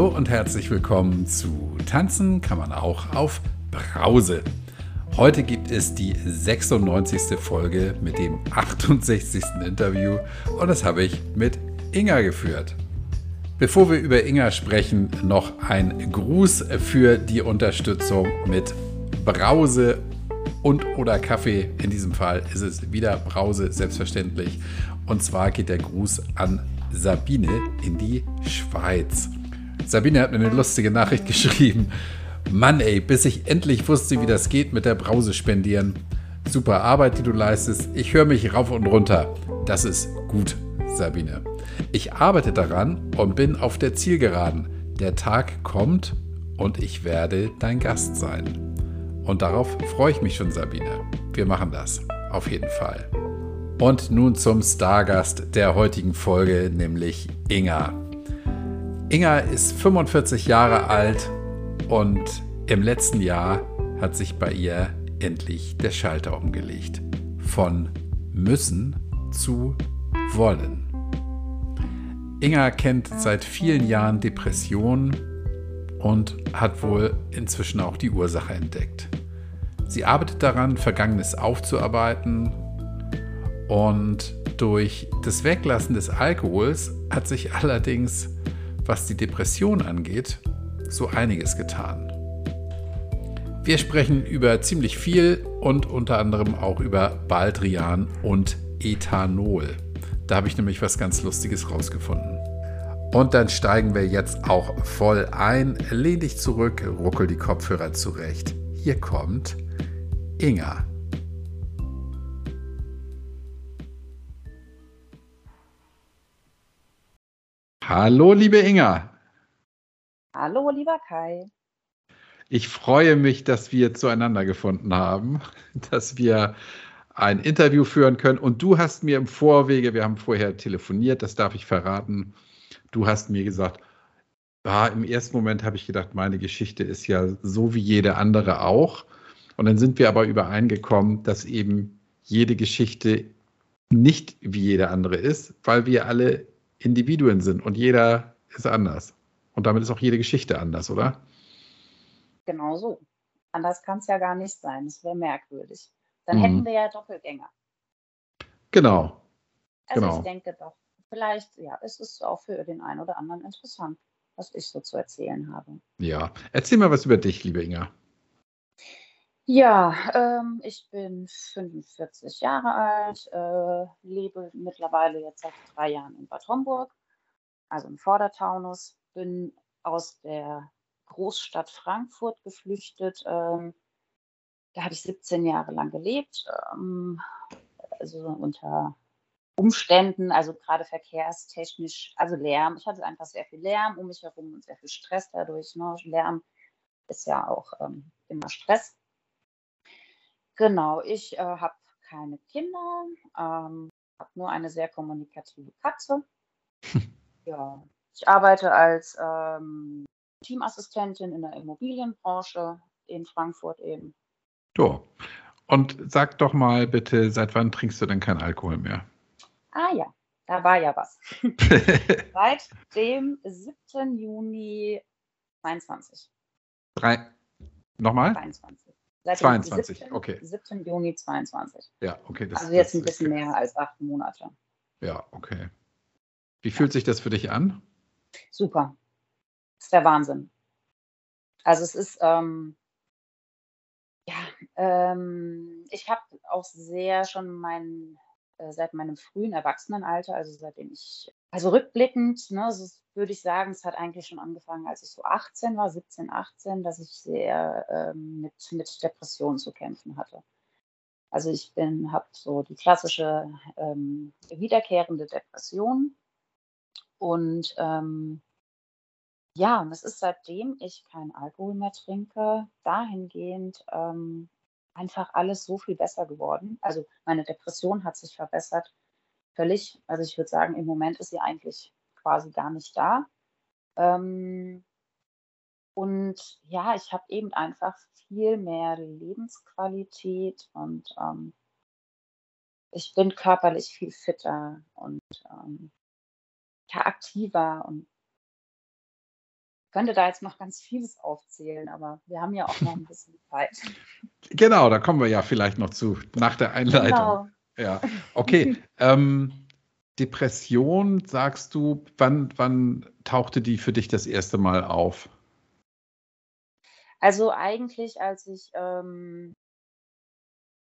Hallo und herzlich willkommen zu Tanzen kann man auch auf Brause. Heute gibt es die 96. Folge mit dem 68. Interview und das habe ich mit Inga geführt. Bevor wir über Inga sprechen, noch ein Gruß für die Unterstützung mit Brause und oder Kaffee. In diesem Fall ist es wieder Brause, selbstverständlich. Und zwar geht der Gruß an Sabine in die Schweiz. Sabine hat mir eine lustige Nachricht geschrieben. Mann, ey, bis ich endlich wusste, wie das geht mit der Brause spendieren. Super Arbeit, die du leistest. Ich höre mich rauf und runter. Das ist gut, Sabine. Ich arbeite daran und bin auf der Zielgeraden. Der Tag kommt und ich werde dein Gast sein. Und darauf freue ich mich schon, Sabine. Wir machen das. Auf jeden Fall. Und nun zum Stargast der heutigen Folge, nämlich Inga. Inga ist 45 Jahre alt und im letzten Jahr hat sich bei ihr endlich der Schalter umgelegt. Von müssen zu wollen. Inga kennt seit vielen Jahren Depressionen und hat wohl inzwischen auch die Ursache entdeckt. Sie arbeitet daran, Vergangenes aufzuarbeiten und durch das Weglassen des Alkohols hat sich allerdings was die Depression angeht, so einiges getan. Wir sprechen über ziemlich viel und unter anderem auch über Baldrian und Ethanol. Da habe ich nämlich was ganz Lustiges rausgefunden. Und dann steigen wir jetzt auch voll ein. Lehn dich zurück, ruckel die Kopfhörer zurecht. Hier kommt Inga. Hallo, liebe Inga. Hallo, lieber Kai. Ich freue mich, dass wir zueinander gefunden haben, dass wir ein Interview führen können. Und du hast mir im Vorwege, wir haben vorher telefoniert, das darf ich verraten, du hast mir gesagt, ah, im ersten Moment habe ich gedacht, meine Geschichte ist ja so wie jede andere auch. Und dann sind wir aber übereingekommen, dass eben jede Geschichte nicht wie jede andere ist, weil wir alle Individuen sind und jeder ist anders. Und damit ist auch jede Geschichte anders, oder? Genau so. Anders kann es ja gar nicht sein. Das wäre merkwürdig. Dann mhm. hätten wir ja Doppelgänger. Genau. Also genau. ich denke doch, vielleicht, ja, ist es auch für den einen oder anderen interessant, was ich so zu erzählen habe. Ja, erzähl mal was über dich, liebe Inga. Ja, ähm, ich bin 45 Jahre alt, äh, lebe mittlerweile jetzt seit drei Jahren in Bad Homburg, also im Vordertaunus, bin aus der Großstadt Frankfurt geflüchtet. Ähm, da habe ich 17 Jahre lang gelebt, ähm, also unter Umständen, also gerade verkehrstechnisch, also Lärm. Ich hatte einfach sehr viel Lärm um mich herum und sehr viel Stress dadurch. Ne? Lärm ist ja auch ähm, immer Stress. Genau, ich äh, habe keine Kinder, ähm, habe nur eine sehr kommunikative Katze. ja, ich arbeite als ähm, Teamassistentin in der Immobilienbranche in Frankfurt eben. So. Und sag doch mal bitte, seit wann trinkst du denn keinen Alkohol mehr? Ah ja, da war ja was. seit dem 17. Juni 22. Drei. Nochmal? 22. Seit 22, 17, okay. 17. Juni 22. Ja, okay. Das, also jetzt ein bisschen mehr als acht Monate. Ja, okay. Wie fühlt sich das für dich an? Super. Das ist der Wahnsinn. Also es ist, ähm, ja, ähm, ich habe auch sehr schon mein, äh, seit meinem frühen Erwachsenenalter, also seitdem ich, also rückblickend, ne, so würde ich sagen, es hat eigentlich schon angefangen, als ich so 18 war, 17, 18, dass ich sehr ähm, mit, mit Depressionen zu kämpfen hatte. Also ich bin, habe so die klassische ähm, wiederkehrende Depression und ähm, ja, und es ist seitdem ich keinen Alkohol mehr trinke, dahingehend ähm, einfach alles so viel besser geworden. Also meine Depression hat sich verbessert, völlig. Also ich würde sagen, im Moment ist sie eigentlich quasi gar nicht da. Ähm, und ja, ich habe eben einfach viel mehr Lebensqualität und ähm, ich bin körperlich viel fitter und ähm, ja, aktiver und könnte da jetzt noch ganz vieles aufzählen, aber wir haben ja auch noch ein bisschen Zeit. Genau, da kommen wir ja vielleicht noch zu, nach der Einleitung. Genau. Ja, okay. ähm, Depression, sagst du, wann, wann tauchte die für dich das erste Mal auf? Also eigentlich, als ich, ähm,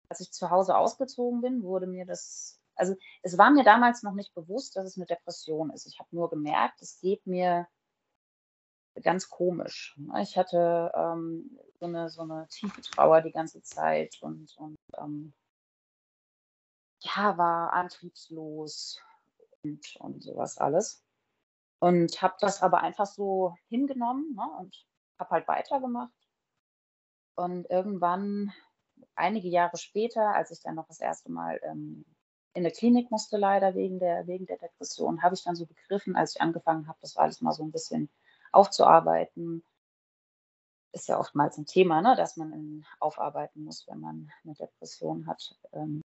als ich zu Hause ausgezogen bin, wurde mir das, also es war mir damals noch nicht bewusst, dass es eine Depression ist. Ich habe nur gemerkt, es geht mir ganz komisch. Ich hatte ähm, so, eine, so eine tiefe Trauer die ganze Zeit und, und ähm, ja, war antriebslos und, und sowas alles. Und habe das aber einfach so hingenommen ne, und habe halt weitergemacht. Und irgendwann, einige Jahre später, als ich dann noch das erste Mal ähm, in der Klinik musste, leider wegen der, wegen der Depression, habe ich dann so begriffen, als ich angefangen habe, das alles mal so ein bisschen aufzuarbeiten. Ist ja oftmals ein Thema, ne, dass man in, aufarbeiten muss, wenn man eine Depression hat. Ähm,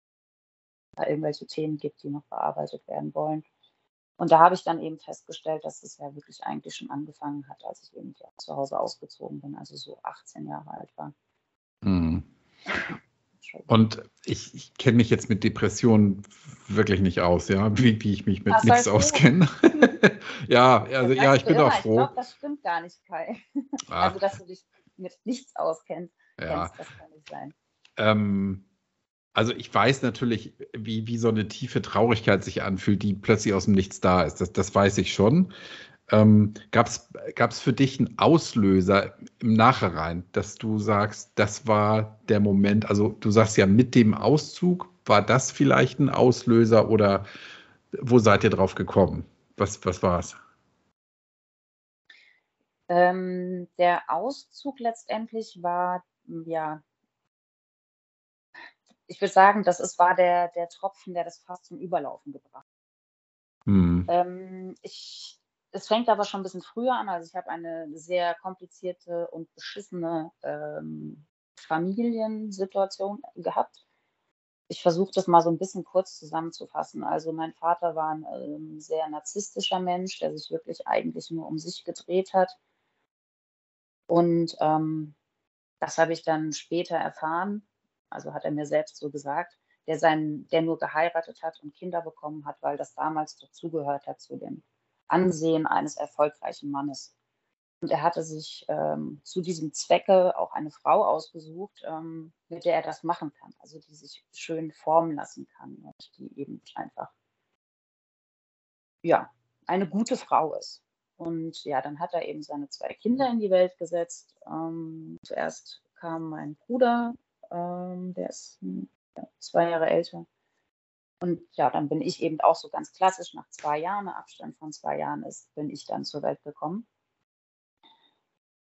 da irgendwelche Themen gibt, die noch bearbeitet werden wollen. Und da habe ich dann eben festgestellt, dass es ja wirklich eigentlich schon angefangen hat, als ich eben zu Hause ausgezogen bin, also so 18 Jahre alt war. Mhm. Und ich, ich kenne mich jetzt mit Depressionen wirklich nicht aus, ja, wie, wie ich mich mit Ach, nichts auskenne. ja, also ja, ich bin auch froh. Ich glaube, das stimmt gar nicht, Kai. Ach. Also, dass du dich mit nichts auskennst, ja. Kennst, das kann nicht sein. Ähm, also ich weiß natürlich, wie, wie so eine tiefe Traurigkeit sich anfühlt, die plötzlich aus dem Nichts da ist. Das, das weiß ich schon. Ähm, Gab es für dich einen Auslöser im Nachhinein, dass du sagst, das war der Moment, also du sagst ja mit dem Auszug, war das vielleicht ein Auslöser oder wo seid ihr drauf gekommen? Was, was war es? Ähm, der Auszug letztendlich war ja ich würde sagen, das ist, war der, der Tropfen, der das fast zum Überlaufen gebracht hat. Mhm. Ähm, ich, es fängt aber schon ein bisschen früher an. Also ich habe eine sehr komplizierte und beschissene ähm, Familiensituation gehabt. Ich versuche das mal so ein bisschen kurz zusammenzufassen. Also mein Vater war ein ähm, sehr narzisstischer Mensch, der sich wirklich eigentlich nur um sich gedreht hat. Und ähm, das habe ich dann später erfahren also hat er mir selbst so gesagt, der, sein, der nur geheiratet hat und Kinder bekommen hat, weil das damals dazugehört hat zu dem Ansehen eines erfolgreichen Mannes. Und er hatte sich ähm, zu diesem Zwecke auch eine Frau ausgesucht, ähm, mit der er das machen kann, also die sich schön formen lassen kann und die eben einfach, ja, eine gute Frau ist. Und ja, dann hat er eben seine zwei Kinder in die Welt gesetzt. Ähm, zuerst kam mein Bruder ähm, der ist ja, zwei Jahre älter. Und ja, dann bin ich eben auch so ganz klassisch nach zwei Jahren, Abstand von zwei Jahren ist, bin ich dann zur Welt gekommen.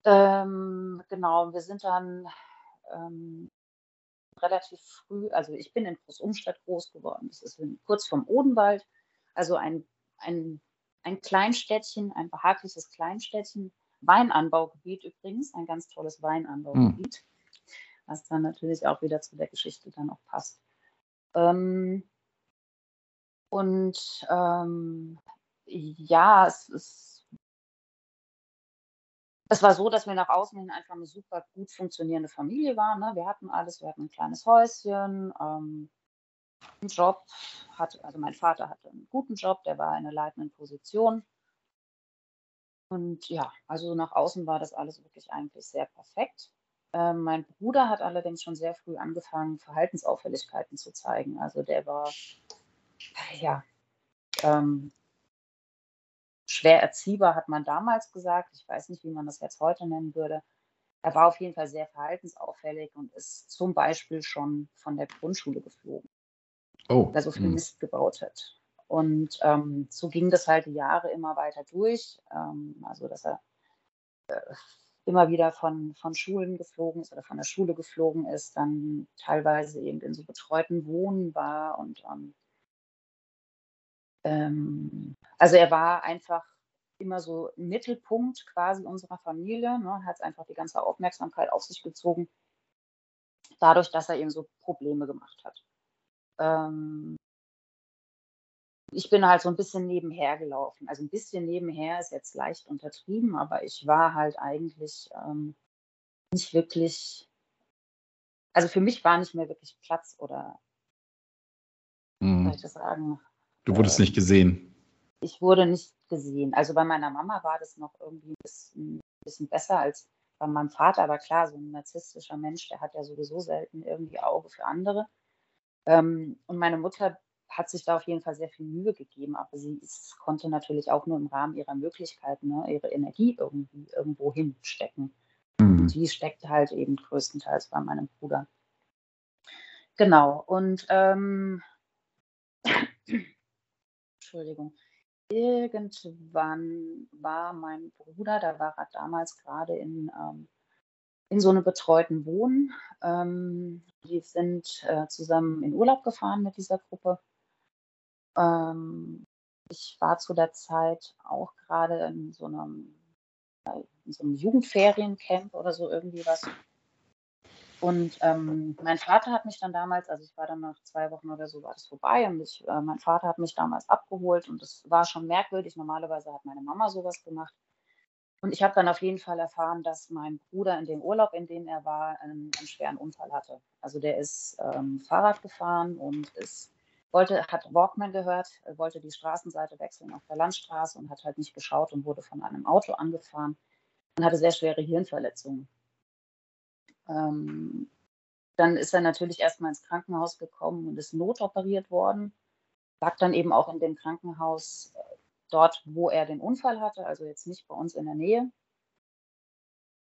Ähm, genau, wir sind dann ähm, relativ früh, also ich bin in Großumstadt groß geworden. Das ist kurz vom Odenwald, also ein, ein, ein Kleinstädtchen, ein behagliches Kleinstädtchen. Weinanbaugebiet übrigens, ein ganz tolles Weinanbaugebiet. Hm was dann natürlich auch wieder zu der Geschichte dann auch passt. Ähm, und ähm, ja, es ist. Es war so, dass wir nach außen hin einfach eine super gut funktionierende Familie waren. Ne? Wir hatten alles, wir hatten ein kleines Häuschen, ähm, einen Job, hatte, also mein Vater hatte einen guten Job, der war in einer leitenden Position. Und ja, also nach außen war das alles wirklich eigentlich sehr perfekt. Ähm, mein Bruder hat allerdings schon sehr früh angefangen, Verhaltensauffälligkeiten zu zeigen. Also der war, ja, ähm, schwer erziehbar, hat man damals gesagt. Ich weiß nicht, wie man das jetzt heute nennen würde. Er war auf jeden Fall sehr verhaltensauffällig und ist zum Beispiel schon von der Grundschule geflogen. Oh. Weil er so viel hm. Mist gebaut hat. Und ähm, so ging das halt die Jahre immer weiter durch. Ähm, also, dass er äh, immer wieder von, von Schulen geflogen ist oder von der Schule geflogen ist, dann teilweise eben in so betreuten Wohnen war und ähm, ähm, also er war einfach immer so Mittelpunkt quasi unserer Familie, ne, hat einfach die ganze Aufmerksamkeit auf sich gezogen, dadurch, dass er eben so Probleme gemacht hat. Ähm, ich bin halt so ein bisschen nebenher gelaufen. Also, ein bisschen nebenher ist jetzt leicht untertrieben, aber ich war halt eigentlich, ähm, nicht wirklich also, für mich war nicht mehr wirklich Platz oder wie soll Mhm. ich das sagen? Du wurdest Äh nicht gesehen. ich wurde nicht gesehen. Also, bei meiner Mama war das noch irgendwie 'n bisschen besser als bei meinem Vater, aber klar, so 'n narzisstischer Mensch, der hat ja sowieso selten irgendwie Auge für andere. Ähm, und meine Mutter hat sich da auf jeden Fall sehr viel Mühe gegeben, aber sie es konnte natürlich auch nur im Rahmen ihrer Möglichkeiten, ne, ihre Energie irgendwie irgendwo hinstecken. Mhm. die steckt halt eben größtenteils bei meinem Bruder. Genau. Und, ähm Entschuldigung. Irgendwann war mein Bruder da war er damals grade in, ähm in so 'nem betreuten Wohnen. Ähm, wir sind, äh, zusammen in Urlaub gefahren mit dieser Gruppe. Ähm, ich war zu der Zeit auch grade in so 'nem äh, in so 'nem Jugendferiencamp oder so irgendwie was. Und, ähm, mein Vater hat mich dann damals also, ich war dann nach 2 Wochen oder so war das vorbei und ich äh, mein Vater hat mich damals abgeholt und das war schon merkwürdig. Normalerweise hat meine Mama so was gemacht. Und ich habe dann auf jeden Fall erfahren, dass mein Bruder in dem Urlaub, in dem er war, 'n 'n schweren Unfall hatte. Also, der ist, ähm, Fahrrad gefahren und ist wollte hat Walkman gehört, äh, wollte die Straßenseite wechseln auf der Landstraße und hat halt nicht geschaut und wurde von einem Auto angefahren und hatte sehr schwere Hirnverletzungen. Ähm, dann ist er natürlich erst mal ins Krankenhaus gekommen und ist notoperiert worden. Lag dann eben auch in dem Krankenhaus, äh, dort, wo er den Unfall hatte, also jetzt nicht bei uns in der Nähe.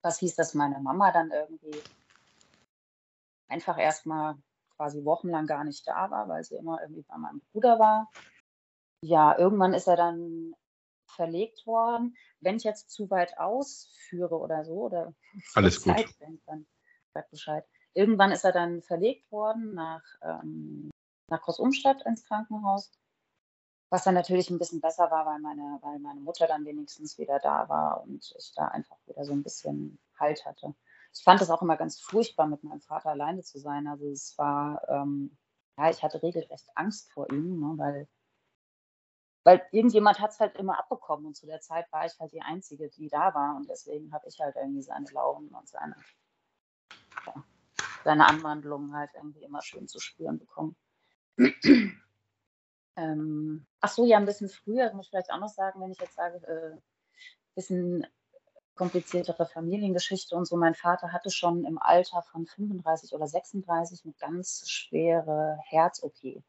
Das hieß, dass meine Mama dann irgendwie einfach erst mal quasi wochenlang gar nicht da war, weil sie immer irgendwie bei meinem Bruder war. Ja, irgendwann ist er dann verlegt worden. Wenn ich jetzt zu weit ausführe oder so oder Alles gut. Zeit dann sag Bescheid. Irgendwann ist er dann verlegt worden nach, ähm nach Großumstadt ins Krankenhaus, was dann natürlich 'n bisschen besser war, weil meine weil meine Mutter dann wenigstens wieder da war und ich da einfach wieder so 'n bisschen Halt hatte. Ich fand das auch immer ganz furchtbar, mit meinem Vater alleine zu sein. Also, es war, ähm ja, ich hatte regelrecht Angst vor ihm, ne, weil weil irgendjemand hat's halt immer abbekommen und zu der Zeit war ich halt die Einzige, die da war und deswegen habe ich halt irgendwie seine Launen und seine ja, seine Anwandlungen halt irgendwie immer schön zu spüren bekommen. Ähm, ach so, ja, 'n bisschen früher muss ich vielleicht auch noch sagen, wenn ich jetzt sage, äh, bisschen kompliziertere Familiengeschichte und so. Mein Vater hatte schon im Alter von 35 oder 36 'ne ganz schwere Herz-OP.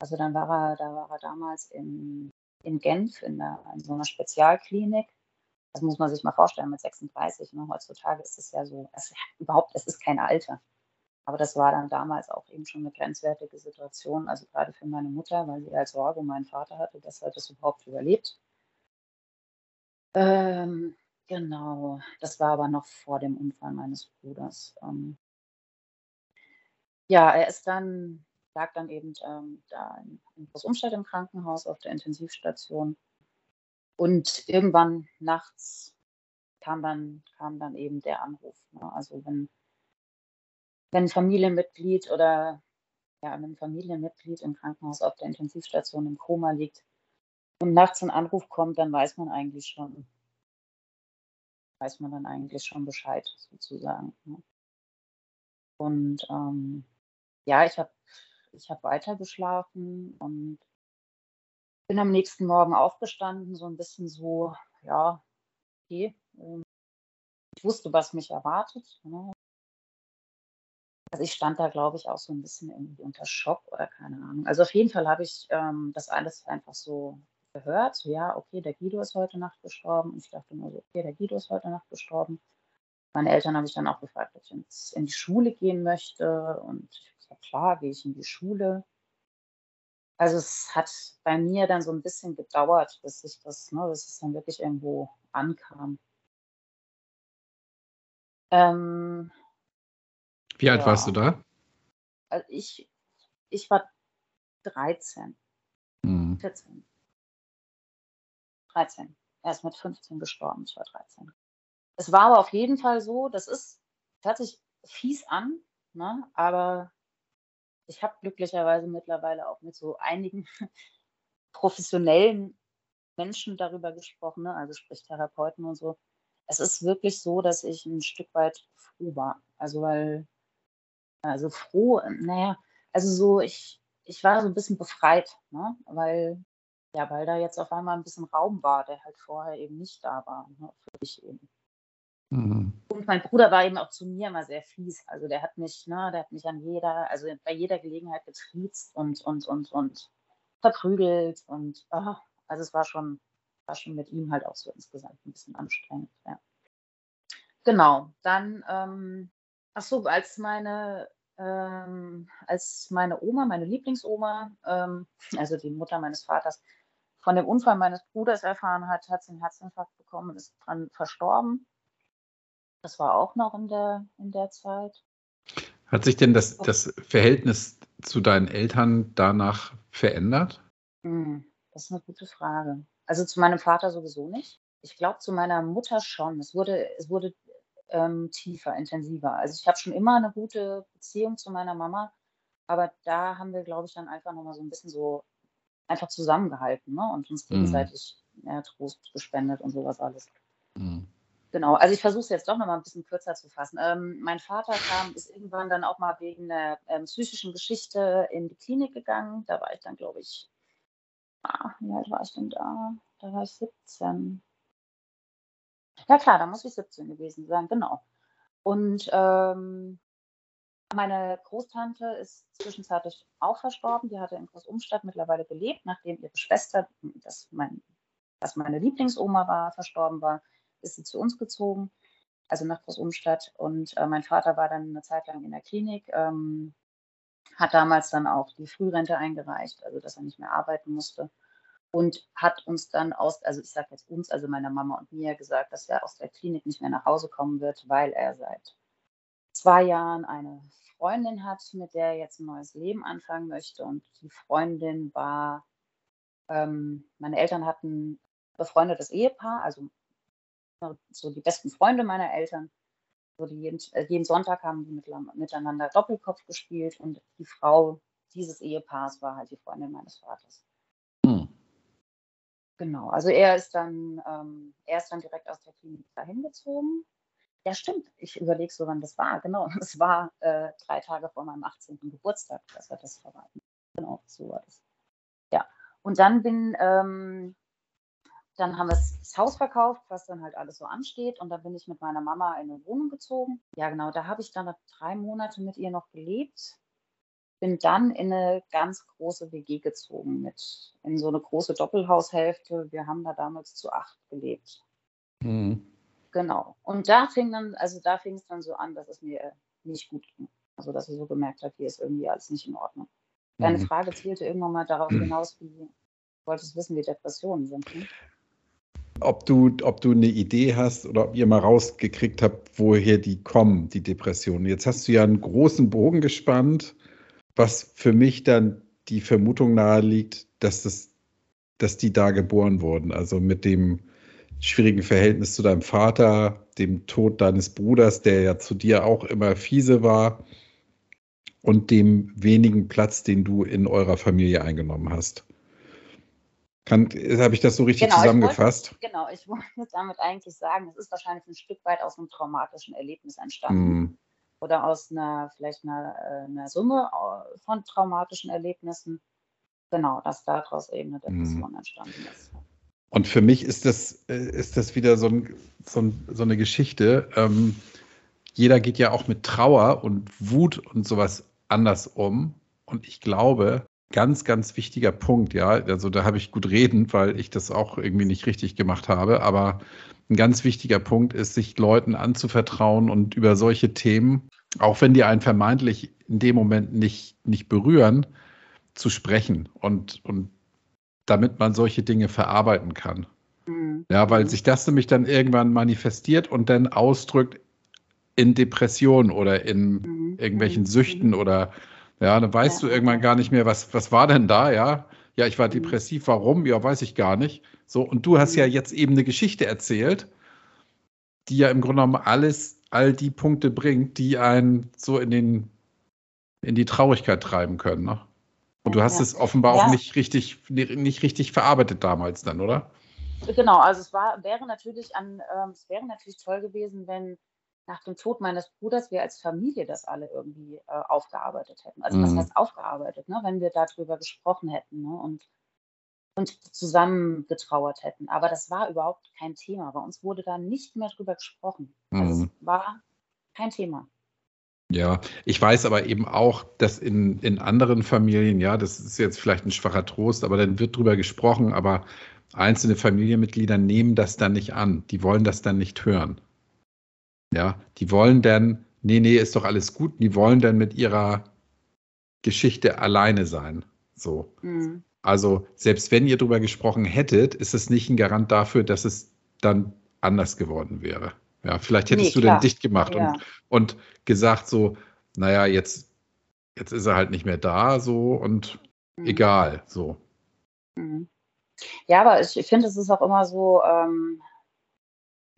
Also, dann war er da war er damals in in Genf in 'ner in so 'ner Spezialklinik. Das muss man sich mal vorstellen mit 36, ne? Heutzutage ist es ja so es überhaupt es ist kein Alter. Aber das war dann damals auch eben schon 'ne grenzwertige Situation, also grade für meine Mutter, weil sie halt Sorge meinen Vater hatte, dass er das überhaupt überlebt. Ähm, genau. Das war aber noch vor dem Unfall meines Bruders. Ähm ja, er ist dann lag dann eben, ähm, da in in Großumstadt im Krankenhaus auf der Intensivstation. Und irgendwann nachts kam dann kam dann eben der Anruf, ne? Also, wenn wenn 'n Familienmitglied oder ja, wenn 'n Familienmitglied im Krankenhaus auf der Intensivstation im Koma liegt und nachts 'n Anruf kommt, dann weiß man eigentlich schon weiß man dann eigentlich schon Bescheid sozusagen, ne? Und, ähm, ja, ich habe ich habe weitergeschlafen und bin am nächsten Morgen aufgestanden, so 'n bisschen so, ja, okay, ähm ich wusste, was mich erwartet, ne? Also, ich stand da, glaube ich, auch so 'n bisschen irgendwie unter Schock oder keine Ahnung. Also, auf jeden Fall habe ich, ähm, das alles einfach so gehört, so: „Ja, okay, der Guido ist heute Nacht gestorben.“ Und ich dachte mir so: „Okay, der Guido ist heute Nacht gestorben.“ Meine Eltern haben mich dann auch gefragt, ob ich ins in die Schule gehen möchte und ich habe gesagt: „Klar, gehe ich in die Schule.“ Also, es hat bei mir dann so 'n bisschen gedauert, bis sich das ne, bis es dann wirklich irgendwo ankam. Ähm Wie alt warst du ja. da? Also, ich ich war 13. Mhm. 14. 13. Er ist mit 15 gestorben, ich war 13. Es war aber auf jeden Fall so, das ist hört sich fies an, ne, aber ich habe glücklicherweise mittlerweile auch mit so einigen professionellen Menschen darüber gesprochen, ne? also sprich Therapeuten und so. Es ist wirklich so, dass ich ein Stück weit froh war. Also weil, also froh, naja, also so, ich, ich war so ein bisschen befreit, ne? weil, ja, weil da jetzt auf einmal ein bisschen Raum war, der halt vorher eben nicht da war, ne? für mich eben. Mhm. Und mein Bruder war eben auch zu mir immer sehr fies. Also der hat mich, ne, der hat mich an jeder, also bei jeder Gelegenheit getriezt und, und, und, und verprügelt und oh, also es war schon, war schon mit ihm halt auch so insgesamt ein bisschen anstrengend, ja. Genau, dann, ähm, ach so, als meine, ähm, als meine Oma, meine Lieblingsoma, ähm, also die Mutter meines Vaters, von dem Unfall meines Bruders erfahren hat, hat sie einen Herzinfarkt bekommen und ist dran verstorben. Das war auch noch in der, in der Zeit. Hat sich denn das, das Verhältnis zu deinen Eltern danach verändert? Hm, das ist eine gute Frage. Also zu meinem Vater sowieso nicht. Ich glaube zu meiner Mutter schon. Es wurde, es wurde ähm, tiefer, intensiver. Also ich habe schon immer eine gute Beziehung zu meiner Mama, aber da haben wir, glaube ich, dann einfach nochmal so ein bisschen so einfach zusammengehalten ne? und uns gegenseitig mhm. ja, Trost gespendet und sowas alles. Mhm. Genau, also ich versuche es jetzt doch noch mal ein bisschen kürzer zu fassen. Ähm, mein Vater kam, ist irgendwann dann auch mal wegen einer ähm, psychischen Geschichte in die Klinik gegangen. Da war ich dann, glaube ich, ah, wie alt war ich denn da? Da war ich 17. Ja klar, da muss ich 17 gewesen sein, genau. Und ähm, meine Großtante ist zwischenzeitlich auch verstorben. Die hatte in Großumstadt mittlerweile gelebt, nachdem ihre Schwester, das, mein, das meine Lieblingsoma war, verstorben war ist sie zu uns gezogen, also nach Großumstadt. Und äh, mein Vater war dann eine Zeit lang in der Klinik, ähm, hat damals dann auch die Frührente eingereicht, also dass er nicht mehr arbeiten musste. Und hat uns dann aus, also ich sage jetzt uns, also meiner Mama und mir gesagt, dass er aus der Klinik nicht mehr nach Hause kommen wird, weil er seit zwei Jahren eine Freundin hat, mit der er jetzt ein neues Leben anfangen möchte. Und die Freundin war, ähm, meine Eltern hatten befreundetes Ehepaar, also so die besten Freunde meiner Eltern. So die jeden, äh, jeden Sonntag haben die miteinander Doppelkopf gespielt und die Frau dieses Ehepaars war halt die Freundin meines Vaters. Hm. Genau, also er ist dann, ähm, er ist dann direkt aus der Klinik dahin gezogen. Ja, stimmt. Ich überlege so, wann das war. Genau, es war äh, drei Tage vor meinem 18. Geburtstag, dass er das verraten. Genau, so war das. Ja, und dann bin ähm, dann haben wir das Haus verkauft, was dann halt alles so ansteht. Und dann bin ich mit meiner Mama in eine Wohnung gezogen. Ja, genau, da habe ich dann drei Monate mit ihr noch gelebt. Bin dann in eine ganz große WG gezogen, mit in so eine große Doppelhaushälfte. Wir haben da damals zu acht gelebt. Mhm. Genau. Und da fing dann, also da fing es dann so an, dass es mir nicht gut ging. Also dass ich so gemerkt habe, hier ist irgendwie alles nicht in Ordnung. Deine mhm. Frage zielte irgendwann mal darauf hinaus, wie du wolltest wissen, wie Depressionen sind. Ne? ob du, ob du eine Idee hast oder ob ihr mal rausgekriegt habt, woher die kommen, die Depressionen. Jetzt hast du ja einen großen Bogen gespannt, was für mich dann die Vermutung naheliegt, dass, das, dass die da geboren wurden. Also mit dem schwierigen Verhältnis zu deinem Vater, dem Tod deines Bruders, der ja zu dir auch immer fiese war, und dem wenigen Platz, den du in eurer Familie eingenommen hast. Habe ich das so richtig genau, zusammengefasst? Ich wollte, genau, ich wollte damit eigentlich sagen, es ist wahrscheinlich ein Stück weit aus einem traumatischen Erlebnis entstanden. Mm. Oder aus einer, vielleicht einer, äh, einer, Summe äh, von traumatischen Erlebnissen. Genau, dass daraus eben eine mm. Depression mm. entstanden ist. Und für mich ist das, äh, ist das wieder so, ein, so, ein, so eine Geschichte. Ähm, jeder geht ja auch mit Trauer und Wut und sowas anders um. Und ich glaube, ganz, ganz wichtiger Punkt, ja. Also da habe ich gut reden, weil ich das auch irgendwie nicht richtig gemacht habe. Aber ein ganz wichtiger Punkt ist, sich Leuten anzuvertrauen und über solche Themen, auch wenn die einen vermeintlich in dem Moment nicht, nicht berühren, zu sprechen und, und damit man solche Dinge verarbeiten kann. Mhm. Ja, weil sich das nämlich dann irgendwann manifestiert und dann ausdrückt in Depressionen oder in mhm. irgendwelchen Süchten mhm. oder ja, dann weißt ja. du irgendwann gar nicht mehr, was, was war denn da, ja? Ja, ich war mhm. depressiv, warum? Ja, weiß ich gar nicht. So, und du hast ja mhm. jetzt eben eine Geschichte erzählt, die ja im Grunde genommen alles, all die Punkte bringt, die einen so in den, in die Traurigkeit treiben können, ne? Und du hast ja. es offenbar ja. auch nicht richtig, nicht richtig verarbeitet damals dann, oder? Genau, also es war, wäre natürlich an, ähm, es wäre natürlich toll gewesen, wenn nach dem Tod meines Bruders wir als Familie das alle irgendwie äh, aufgearbeitet hätten. Also mhm. was heißt aufgearbeitet, ne? wenn wir darüber gesprochen hätten ne? und, und zusammen getrauert hätten. Aber das war überhaupt kein Thema. Bei uns wurde da nicht mehr drüber gesprochen. Also mhm. es war kein Thema. Ja, ich weiß aber eben auch, dass in, in anderen Familien, ja, das ist jetzt vielleicht ein schwacher Trost, aber dann wird drüber gesprochen, aber einzelne Familienmitglieder nehmen das dann nicht an. Die wollen das dann nicht hören. Ja, die wollen dann, nee, nee, ist doch alles gut, die wollen dann mit ihrer Geschichte alleine sein. So. Mhm. Also, selbst wenn ihr drüber gesprochen hättet, ist es nicht ein Garant dafür, dass es dann anders geworden wäre. Ja, vielleicht hättest nee, du den dicht gemacht ja. und, und gesagt so, naja, jetzt, jetzt ist er halt nicht mehr da, so und mhm. egal, so. Mhm. Ja, aber ich finde, es ist auch immer so, ähm,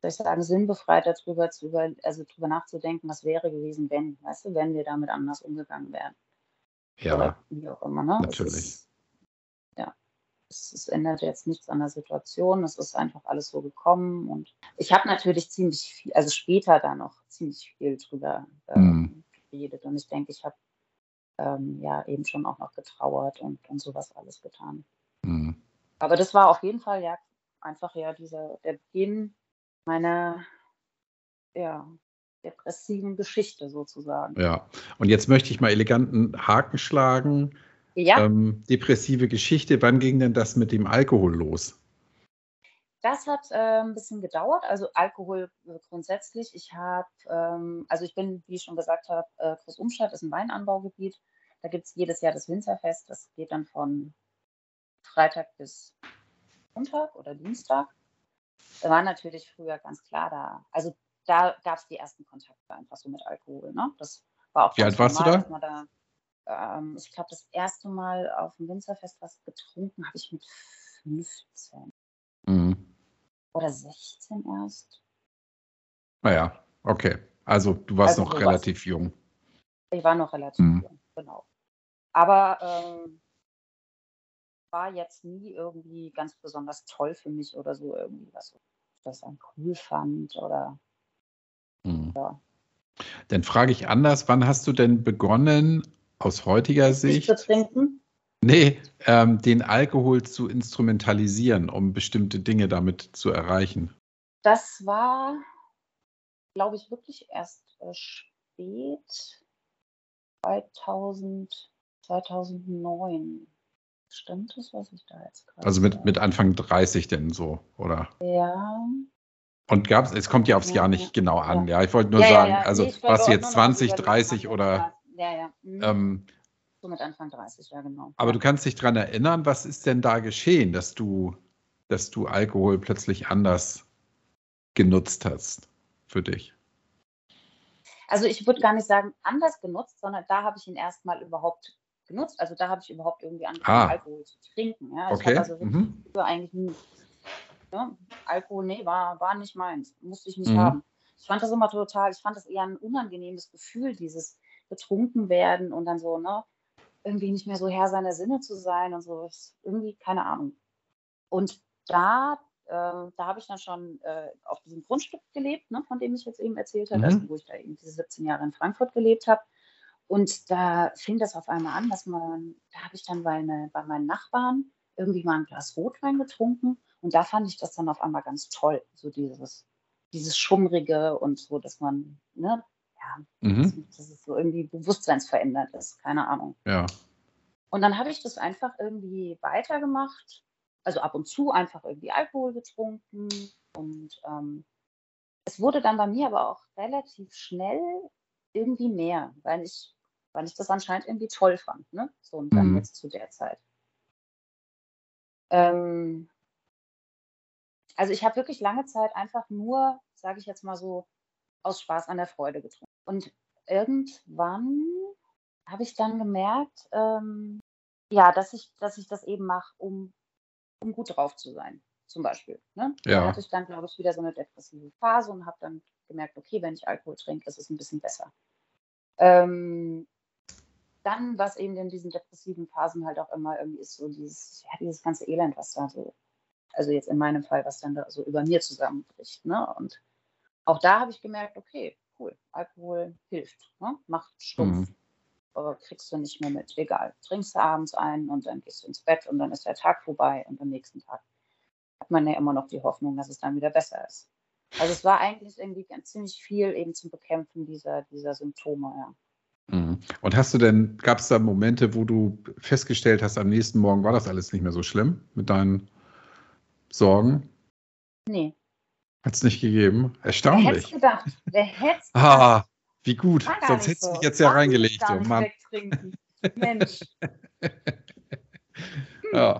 soll ich sagen, sinnbefreit darüber, zu über, also darüber nachzudenken, was wäre gewesen, wenn, weißt du, wenn wir damit anders umgegangen wären. Ja. Oder wie auch immer, ne? Natürlich es, es, ändert jetzt nichts an der Situation. Es ist einfach alles so gekommen. Und ich habe natürlich ziemlich viel, also später da noch ziemlich viel drüber äh, mhm. geredet. Und ich denke, ich habe ähm, ja eben schon auch noch getrauert und, und sowas alles getan. Mhm. Aber das war auf jeden Fall ja einfach ja dieser der Beginn meiner ja, depressiven Geschichte sozusagen. Ja, und jetzt möchte ich mal eleganten Haken schlagen ja. Ähm, depressive Geschichte. Wann ging denn das mit dem Alkohol los? Das hat äh, ein bisschen gedauert. Also Alkohol äh, grundsätzlich. Ich habe, ähm, also ich bin, wie ich schon gesagt habe, äh, Großumstadt ist ein Weinanbaugebiet. Da gibt es jedes Jahr das Winterfest. Das geht dann von Freitag bis Montag oder Dienstag. Da war natürlich früher ganz klar da. Also da gab es die ersten Kontakte einfach so mit Alkohol. Ne? Das war auch Wie alt warst normal, du da? da ähm, ich glaube, das erste Mal auf dem Winzerfest was getrunken habe ich mit 15. Mhm. Oder 16 erst. Naja, okay. Also du warst also, noch relativ warst, jung. Ich war noch relativ mhm. jung, genau. Aber ähm, war jetzt nie irgendwie ganz besonders toll für mich oder so irgendwie, was ich das dann cool fand oder mhm. ja. Dann frage ich anders, wann hast du denn begonnen, aus heutiger Sicht. Zu trinken? Nee, ähm, den Alkohol zu instrumentalisieren, um bestimmte Dinge damit zu erreichen. Das war, glaube ich, wirklich erst äh, spät 2000, 2009. Stimmt das, was ich da jetzt gerade. Also mit, mit Anfang 30 denn so, oder? Ja. Und gab es, es kommt ja aufs ja, Jahr nicht genau an, ja. ja. Ich wollte nur ja, sagen, also nee, was jetzt 20, 30 oder ja, ja. Mhm. Ähm, so mit Anfang 30, ja, genau. Aber du kannst dich daran erinnern, was ist denn da geschehen, dass du, dass du Alkohol plötzlich anders genutzt hast für dich? Also ich würde gar nicht sagen anders genutzt, sondern da habe ich ihn erstmal überhaupt genutzt. Also da habe ich überhaupt irgendwie angefangen, ah. Alkohol zu trinken. Ja. okay. also mhm. eigentlich nie, ne? Alkohol, nee, war, war nicht meins. Musste ich nicht mhm. haben. Ich fand das immer total, ich fand das eher ein unangenehmes Gefühl, dieses betrunken werden und dann so, ne, irgendwie nicht mehr so Herr seiner Sinne zu sein und so. Irgendwie, keine Ahnung. Und da, äh, da habe ich dann schon äh, auf diesem Grundstück gelebt, ne, von dem ich jetzt eben erzählt habe, mhm. also wo ich da eben diese 17 Jahre in Frankfurt gelebt habe. Und da fing das auf einmal an, dass man, da habe ich dann bei, eine, bei meinen Nachbarn irgendwie mal ein Glas Rotwein getrunken. Und da fand ich das dann auf einmal ganz toll, so dieses, dieses Schummrige und so, dass man, ne, ja, mhm. dass, es so irgendwie bewusstseinsverändert ist, keine Ahnung. Ja. Und dann habe ich das einfach irgendwie weitergemacht. Also ab und zu einfach irgendwie Alkohol getrunken. Und ähm, es wurde dann bei mir aber auch relativ schnell irgendwie mehr, weil ich, weil ich das anscheinend irgendwie toll fand. Ne? So und dann mhm. jetzt zu der Zeit. Ähm, also ich habe wirklich lange Zeit einfach nur, sage ich jetzt mal so, aus Spaß an der Freude getrunken. Und irgendwann habe ich dann gemerkt, ähm, ja, dass ich, dass ich das eben mache, um, um gut drauf zu sein, zum Beispiel. Ne? Ja. Da hatte ich dann, glaube ich, wieder so eine depressive Phase und habe dann gemerkt, okay, wenn ich Alkohol trinke, ist es ein bisschen besser. Ähm, dann, was eben in diesen depressiven Phasen halt auch immer irgendwie ist, so dieses, ja, dieses ganze Elend, was da so, also jetzt in meinem Fall, was dann da so über mir zusammenbricht. Ne? Und auch da habe ich gemerkt, okay, cool, Alkohol hilft, ne? macht stumpf. Mhm. Aber kriegst du nicht mehr mit. Egal. Trinkst du abends ein und dann gehst du ins Bett und dann ist der Tag vorbei und am nächsten Tag hat man ja immer noch die Hoffnung, dass es dann wieder besser ist. Also es war eigentlich irgendwie ganz ziemlich viel eben zum Bekämpfen dieser, dieser Symptome, ja. Mhm. Und hast du denn, gab es da Momente, wo du festgestellt hast, am nächsten Morgen war das alles nicht mehr so schlimm mit deinen Sorgen? Nee. Hat es nicht gegeben? Erstaunlich. Wer hätte gedacht? Wer hätte Ah, wie gut. Sonst hättest du dich jetzt ja Ach, reingelegt. Oh, Mann. Mensch. ja.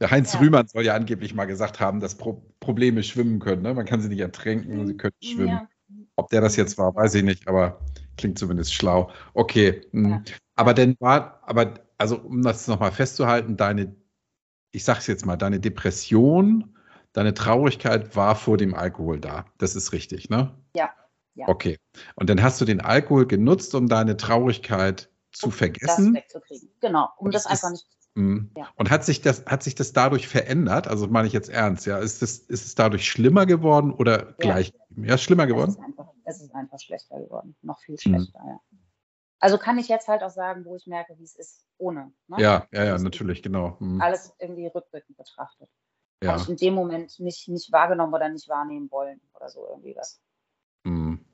Der Heinz ja. Rühmann soll ja angeblich mal gesagt haben, dass Pro Probleme schwimmen können. Ne? Man kann sie nicht ertränken, sie können schwimmen. Ja. Ob der das jetzt war, weiß ich nicht, aber klingt zumindest schlau. Okay. Hm. Ja. Aber denn war, aber also um das nochmal festzuhalten, deine, ich sag's jetzt mal, deine Depression, deine Traurigkeit war vor dem Alkohol da. Das ist richtig, ne? Ja. ja. Okay. Und dann hast du den Alkohol genutzt, um deine Traurigkeit zu um vergessen. Das wegzukriegen. Genau, um das einfach nicht Mhm. Ja. Und hat sich, das, hat sich das dadurch verändert? Also meine ich jetzt ernst, ja? Ist, das, ist es dadurch schlimmer geworden oder ja. gleich? Ja, schlimmer geworden? Es ist, einfach, es ist einfach schlechter geworden. Noch viel mhm. schlechter, mhm. ja. Also kann ich jetzt halt auch sagen, wo ich merke, wie es ist ohne. Ne? Ja, ja, ja, natürlich, genau. Mhm. Alles irgendwie rückwirkend betrachtet. Ja. Habe ich in dem Moment nicht, nicht wahrgenommen oder nicht wahrnehmen wollen oder so irgendwie was. Mhm.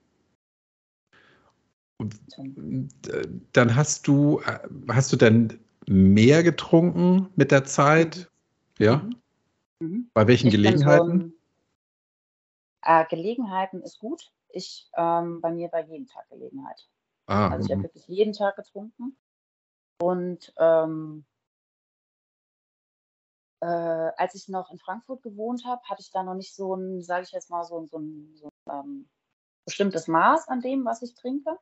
Dann hast du, hast du denn mehr getrunken mit der Zeit? Mhm. Ja. Mhm. mhm. Bei welchen ich Gelegenheiten? So äh, Gelegenheiten ist gut. Ich, ähm, bei mir war jeden Tag Gelegenheit. Ah, also ich habe mhm. wirklich jeden Tag getrunken. Und ähm, äh, als ich noch in Frankfurt gewohnt habe, hatte ich da noch nicht so ein, sage ich jetzt mal, so, ein, so ein, so ein ähm, bestimmtes Maß an dem, was ich trinke.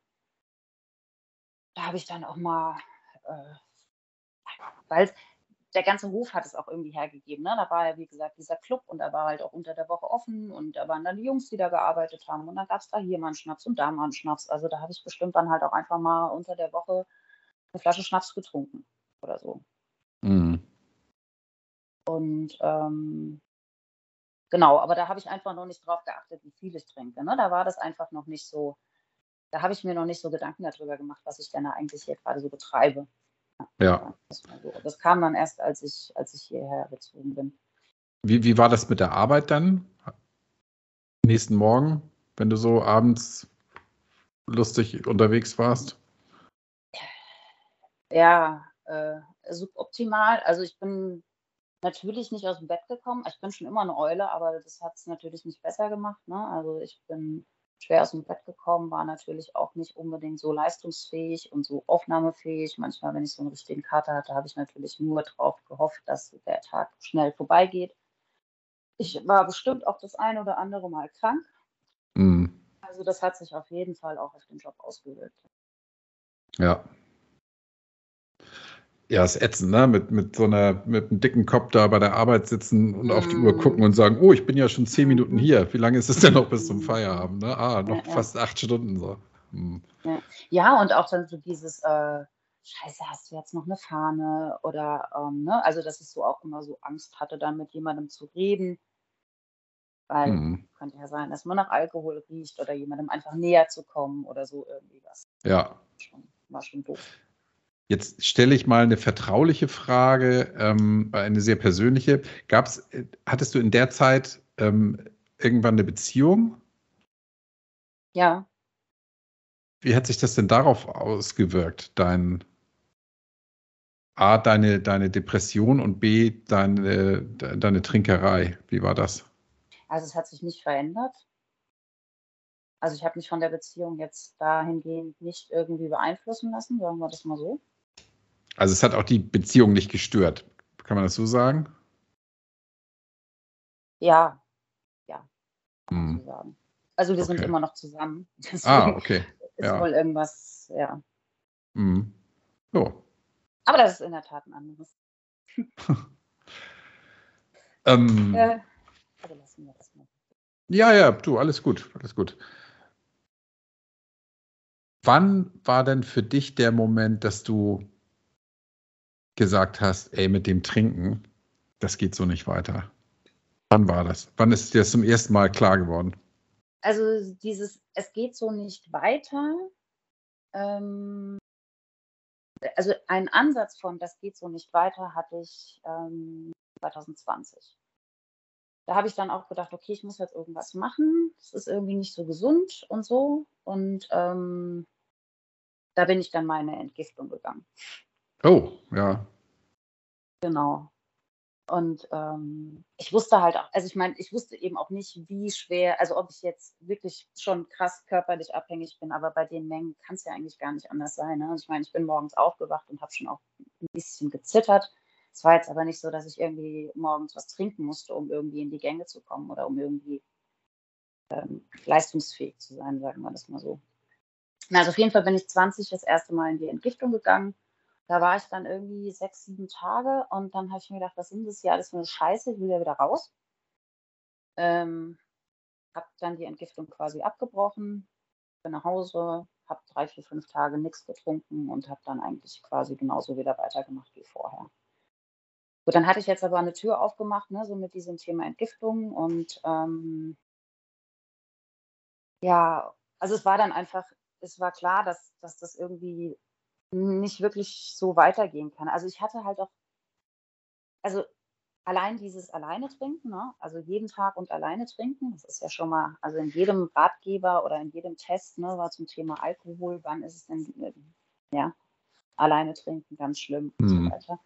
Da habe ich dann auch mal äh, weil der ganze Hof hat es auch irgendwie hergegeben. Ne? Da war ja, wie gesagt, dieser Club und da war halt auch unter der Woche offen und da waren dann die Jungs, die da gearbeitet haben und dann gab es da hier mal einen Schnaps und da mal einen Schnaps. Also da habe ich bestimmt dann halt auch einfach mal unter der Woche eine Flasche Schnaps getrunken oder so. Mhm. Und ähm, genau, aber da habe ich einfach noch nicht drauf geachtet, wie viel ich trinke. Ne? Da war das einfach noch nicht so, da habe ich mir noch nicht so Gedanken darüber gemacht, was ich denn eigentlich hier gerade so betreibe. Ja. Das, kam dann erst, als ich, als ich hierher gezogen bin. Wie, wie war das mit der Arbeit dann? Nächsten Morgen, wenn du so abends lustig unterwegs warst? Ja, äh, suboptimal. Also ich bin natürlich nicht aus dem Bett gekommen. Ich bin schon immer eine Eule, aber das hat es natürlich nicht besser gemacht. Ne? Also ich bin schwer aus dem Bett gekommen, war natürlich auch nicht unbedingt so leistungsfähig und so aufnahmefähig. Manchmal, wenn ich so einen richtigen Kater hatte, habe ich natürlich nur darauf gehofft, dass der Tag schnell vorbeigeht. Ich war bestimmt auch das eine oder andere Mal krank. Mhm. Also das hat sich auf jeden Fall auch auf den Job ausgewirkt. Ja, ja, ist ätzend, ne? Mit, mit so einer, mit einem dicken Kopf da bei der Arbeit sitzen und mm. auf die Uhr gucken und sagen, oh, ich bin ja schon zehn Minuten hier. Wie lange ist es denn noch bis zum Feierabend? Ne? Ah, noch ja, fast ja. acht Stunden so. Hm. Ja. ja. und auch dann so dieses, äh, Scheiße, hast du jetzt noch eine Fahne? Oder, ähm, ne? Also, dass ich so auch immer so Angst hatte, dann mit jemandem zu reden. Weil mhm. könnte ja sein, dass man nach Alkohol riecht oder jemandem einfach näher zu kommen oder so irgendwie was. Ja. Schon, war schon doof. Jetzt stelle ich mal eine vertrauliche Frage, ähm, eine sehr persönliche. Gab's, äh, hattest du in der Zeit ähm, irgendwann eine Beziehung? Ja. Wie hat sich das denn darauf ausgewirkt, dein A, deine, deine Depression und B, deine, deine Trinkerei? Wie war das? Also es hat sich nicht verändert. Also ich habe mich von der Beziehung jetzt dahingehend nicht irgendwie beeinflussen lassen, sagen wir das mal so. Also es hat auch die Beziehung nicht gestört. Kann man das so sagen? Ja, ja. Hm. So. Also wir okay. sind immer noch zusammen. Deswegen ah, okay. Ist ja. wohl irgendwas, ja. Mhm. So. Aber das ist in der Tat ein anderes. ähm, äh, also lassen wir das mal. Ja, ja, du, alles gut, alles gut. wann war denn für dich der Moment, dass du gesagt hast, ey, mit dem Trinken, das geht so nicht weiter? Wann war das? Wann ist dir das zum ersten Mal klar geworden? Also dieses, es geht so nicht weiter. Ähm, also einen Ansatz von, das geht so nicht weiter, hatte ich ähm, 2020. Da habe ich dann auch gedacht, okay, ich muss jetzt irgendwas machen. Das ist irgendwie nicht so gesund und so. Und ähm, da bin ich dann meine Entgiftung gegangen. Oh, ja. Genau. Und ähm, ich wusste halt auch, also ich meine, ich wusste eben auch nicht, wie schwer, also ob ich jetzt wirklich schon krass körperlich abhängig bin, aber bei den Mengen kann es ja eigentlich gar nicht anders sein. Ne? Also ich meine, ich bin morgens aufgewacht und habe schon auch ein bisschen gezittert. Es war jetzt aber nicht so, dass ich irgendwie morgens was trinken musste, um irgendwie in die Gänge zu kommen oder um irgendwie ähm, leistungsfähig zu sein, sagen wir das mal so. Also auf jeden Fall bin ich 20 das erste Mal in die Entgiftung gegangen da war ich dann irgendwie sechs, sieben Tage und dann habe ich mir gedacht, was sind das hier alles für eine Scheiße? Ich will ja wieder raus. Ähm, habe dann die Entgiftung quasi abgebrochen, bin nach Hause, habe drei, vier, fünf Tage nichts getrunken und habe dann eigentlich quasi genauso wieder weitergemacht wie vorher. Gut, dann hatte ich jetzt aber eine Tür aufgemacht, ne, so mit diesem Thema Entgiftung und ähm, ja, also es war dann einfach, es war klar, dass, dass das irgendwie nicht wirklich so weitergehen kann. Also ich hatte halt auch, also allein dieses alleine trinken, ne? also jeden Tag und alleine trinken, das ist ja schon mal, also in jedem Ratgeber oder in jedem Test, ne, war zum Thema Alkohol, wann ist es denn, äh, ja, alleine trinken, ganz schlimm und so mhm. weiter.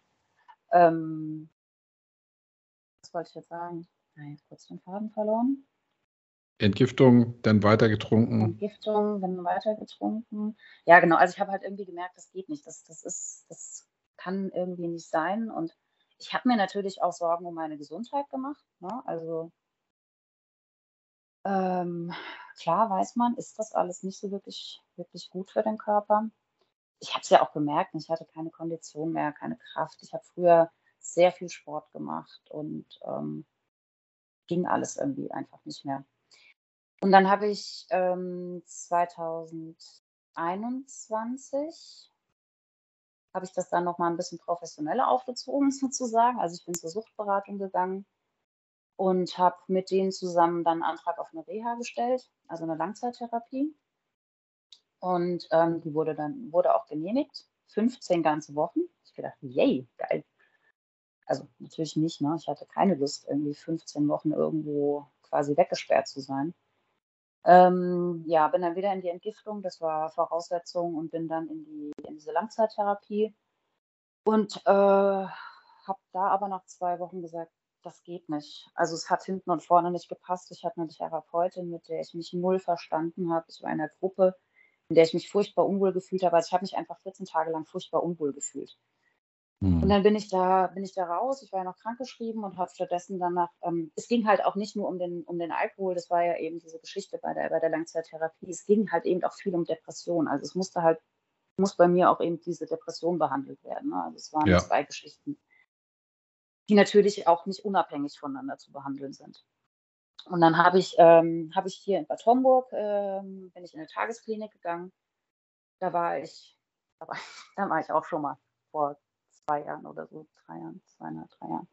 Ähm, was wollte ich jetzt sagen? Na, jetzt kurz den Faden verloren. Entgiftung, dann weiter getrunken. Entgiftung, dann weiter getrunken. Ja, genau. Also ich habe halt irgendwie gemerkt, das geht nicht. Das, das ist, das kann irgendwie nicht sein. Und ich habe mir natürlich auch Sorgen um meine Gesundheit gemacht. Ne? Also ähm, klar weiß man, ist das alles nicht so wirklich, wirklich gut für den Körper. Ich habe es ja auch gemerkt, ich hatte keine Kondition mehr, keine Kraft. Ich habe früher sehr viel Sport gemacht und ähm, ging alles irgendwie einfach nicht mehr. Und dann habe ich ähm, 2021 habe ich das dann noch mal ein bisschen professioneller aufgezogen sozusagen. Also ich bin zur Suchtberatung gegangen und habe mit denen zusammen dann einen Antrag auf eine Reha gestellt, also eine Langzeittherapie. Und ähm, die wurde dann wurde auch genehmigt, 15 ganze Wochen. Ich gedacht, yay, geil. Also natürlich nicht, ne? Ich hatte keine Lust, irgendwie 15 Wochen irgendwo quasi weggesperrt zu sein. Ähm, ja, bin dann wieder in die Entgiftung, das war Voraussetzung und bin dann in die in diese Langzeittherapie und, äh, habe da aber nach zwei Wochen gesagt: „Das geht nicht.“ Also, es hat hinten und vorne nicht gepasst. Ich hatte eine Therapeutin, mit der ich mich null verstanden habe. Ich war in einer Gruppe, in der ich mich furchtbar unwohl gefühlt habe. Also, ich habe mich einfach 14 Tage lang furchtbar unwohl gefühlt. Und mhm. dann bin ich da bin ich da raus. Ich war ja noch krankgeschrieben und habe stattdessen danach ähm, es ging halt auch nicht nur um den um den Alkohol, das war ja eben diese Geschichte bei der bei der Langzeittherapie. Es ging halt eben auch viel um Depression. Also, es musste halt muss bei mir auch eben diese Depression behandelt werden, ne? Also, es waren Ja. zwei Geschichten, die natürlich auch nicht unabhängig voneinander zu behandeln sind. Und dann habe ich ähm, habe ich hier in Bad Homburg, ähm bin ich in 'ne Tagesklinik gegangen. Da war ich da war da war ich auch schon mal vor zwei Jahren oder so, drei Jahren, zweieinhalb, drei Jahren.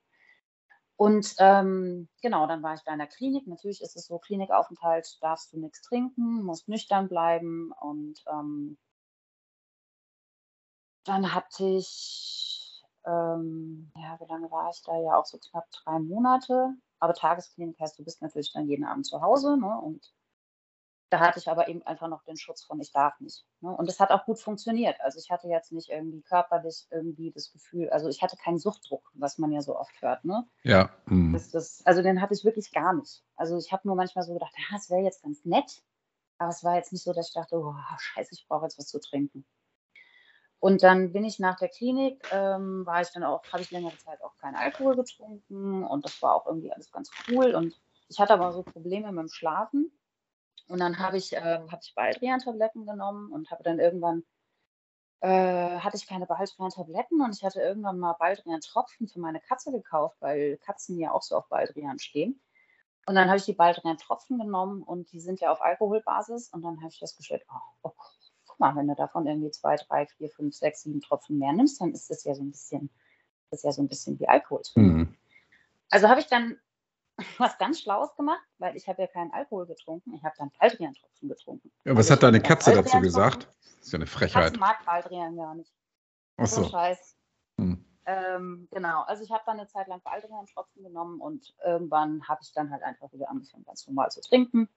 Und ähm, genau, dann war ich da in der Klinik. Natürlich ist es so, Klinikaufenthalt darfst du nichts trinken, musst nüchtern bleiben. Und ähm, dann hatte ich, ähm, ja, wie lange war ich da? Ja, auch so knapp drei Monate. Aber Tagesklinik heißt, du bist natürlich dann jeden Abend zu Hause ne? und da hatte ich aber eben einfach noch den Schutz von ich darf nicht. Ne? Und es hat auch gut funktioniert. Also ich hatte jetzt nicht irgendwie körperlich irgendwie das Gefühl, also ich hatte keinen Suchtdruck, was man ja so oft hört. Ne? Ja. Mhm. Das, das, also den hatte ich wirklich gar nicht. Also ich habe nur manchmal so gedacht, ja, es wäre jetzt ganz nett, aber es war jetzt nicht so, dass ich dachte, oh, scheiße, ich brauche jetzt was zu trinken. Und dann bin ich nach der Klinik, ähm, war ich dann auch, habe ich längere Zeit auch keinen Alkohol getrunken und das war auch irgendwie alles ganz cool. Und ich hatte aber so Probleme mit dem Schlafen. Und dann habe ich, äh, habe ich Baldrian-Tabletten genommen und habe dann irgendwann äh, hatte ich keine Baldrian-Tabletten und ich hatte irgendwann mal Baldrian-Tropfen für meine Katze gekauft, weil Katzen ja auch so auf Baldrian stehen. Und dann habe ich die Baldrian-Tropfen genommen und die sind ja auf Alkoholbasis und dann habe ich festgestellt, oh, oh guck mal, wenn du davon irgendwie zwei, drei, vier, fünf, sechs, sieben Tropfen mehr nimmst, dann ist das ja so ein bisschen, das ist ja so ein bisschen wie Alkohol. Mhm. Also habe ich dann was ganz Schlaues gemacht, weil ich habe ja keinen Alkohol getrunken. Ich habe dann Baldrian-Tropfen getrunken. Ja, was Also hat ich deine Katze dazu gesagt? Das ist ja eine Frechheit. Katze mag Baldrian gar nicht. Ach So ein so. Scheiß. Hm. Ähm, genau, also ich habe dann eine Zeit lang Baldrian-Tropfen genommen und irgendwann habe ich dann halt einfach wieder angefangen, ganz normal zu trinken.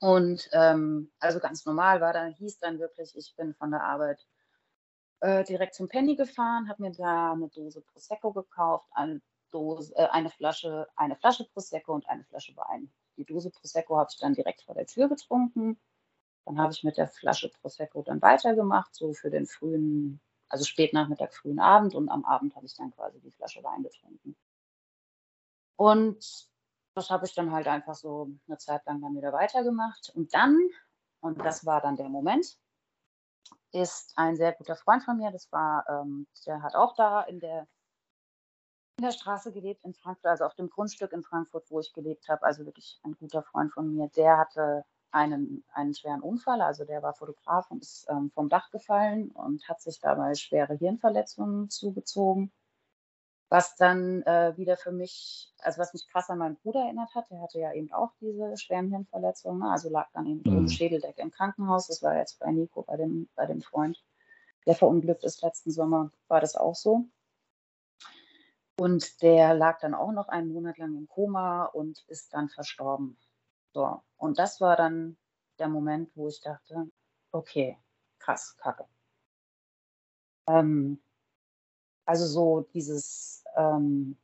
Und ähm, also ganz normal war dann, hieß dann wirklich, ich bin von der Arbeit äh, direkt zum Penny gefahren, habe mir da eine Dose Prosecco gekauft, eine, Dose, äh, eine, Flasche, eine Flasche Prosecco und eine Flasche Wein. Die Dose Prosecco habe ich dann direkt vor der Tür getrunken. Dann habe ich mit der Flasche Prosecco dann weitergemacht, so für den frühen, also Spätnachmittag, frühen Abend und am Abend habe ich dann quasi die Flasche Wein getrunken. Und das habe ich dann halt einfach so eine Zeit lang dann wieder weitergemacht. Und dann, und das war dann der Moment, ist ein sehr guter Freund von mir, das war, ähm, der hat auch da in der, in der Straße gelebt in Frankfurt, also auf dem Grundstück in Frankfurt, wo ich gelebt habe, also wirklich ein guter Freund von mir, der hatte einen, einen schweren Unfall, also der war Fotograf und ist ähm, vom Dach gefallen und hat sich dabei schwere Hirnverletzungen zugezogen. Was dann äh, wieder für mich, also was mich krass an meinen Bruder erinnert hat, der hatte ja eben auch diese schweren Hirnverletzungen, also lag dann eben Mhm. ohne Schädeldecke im Krankenhaus. Das war jetzt bei Nico, bei dem, bei dem Freund, der verunglückt ist letzten Sommer, war das auch so. Und der lag dann auch noch einen Monat lang im Koma und ist dann verstorben. So, und das war dann der Moment, wo ich dachte, okay, krass, kacke. Ähm, also so dieses, ähm,